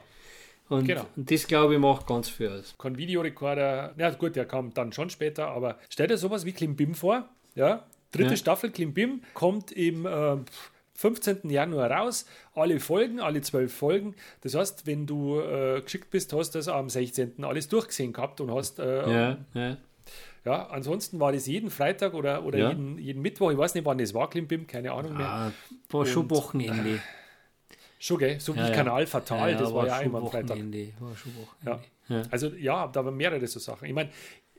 Und, Genau. und das, glaube ich, macht ganz viel aus. Kein Videorekorder. Ja, gut, der kam dann schon später, aber stell dir sowas wie Klimbim vor. Ja, dritte Ja. Staffel Klimbim kommt im äh, 15. Januar raus. Alle Folgen, alle zwölf Folgen. Das heißt, wenn du äh, geschickt bist, hast du das am 16. alles durchgesehen gehabt und hast. Äh, ja. Ja, ja. ansonsten war das jeden Freitag oder, oder Ja. jeden, jeden Mittwoch. Ich weiß nicht, wann das war, Klimbim, keine Ahnung mehr. Ah, war schon Und- Wochenende. Schon, gell? So wie Ja, ja. Kanal Fatal, das war, ja schon immer Freitag. War schon Ja. Wochenende. Ja. Also ja, da waren mehrere so Sachen. Ich meine,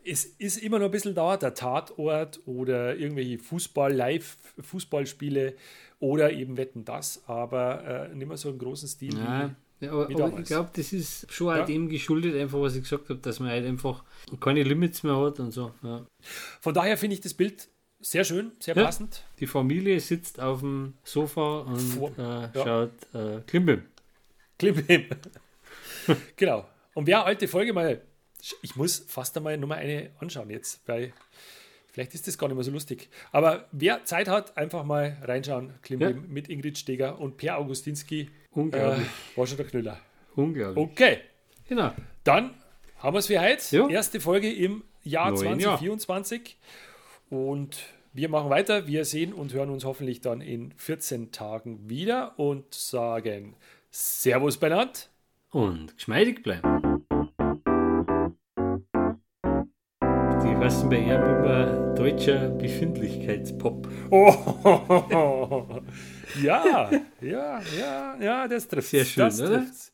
es ist immer noch ein bisschen da, der Tatort oder irgendwelche Fußball, Live-Fußballspiele oder eben Wetten das, aber äh, nicht mehr so im großen Stil. Ja, ja, aber, aber ich glaube, das ist schon Ja. auch dem geschuldet, einfach was ich gesagt habe, dass man halt einfach keine Limits mehr hat und so. Ja. Von daher finde ich das Bild sehr schön, sehr Ja. passend. Die Familie sitzt auf dem Sofa und Vor- äh, schaut äh, Klimbim. Klimbim. genau. Und wer alte Folge mal, ich muss fast einmal Nummer eine anschauen jetzt, weil vielleicht ist das gar nicht mehr so lustig. Aber wer Zeit hat, einfach mal reinschauen. Klimbim Ja. mit Ingrid Steger und Per Augustinski. Äh, Unglaublich. war schon der Knüller. Unglaublich. Okay, Genau. dann haben wir es für heute. Ja. Erste Folge im Jahr Jahr. 2024. Und wir machen weiter. Wir sehen und hören uns hoffentlich dann in 14 Tagen wieder und sagen Servus beieinander. Und geschmeidig bleiben. Heißen bei ihm immer deutscher Befindlichkeitspop. Oh, ja, ja, ja, ja, das trifft Sehr schön, das oder? trifft's.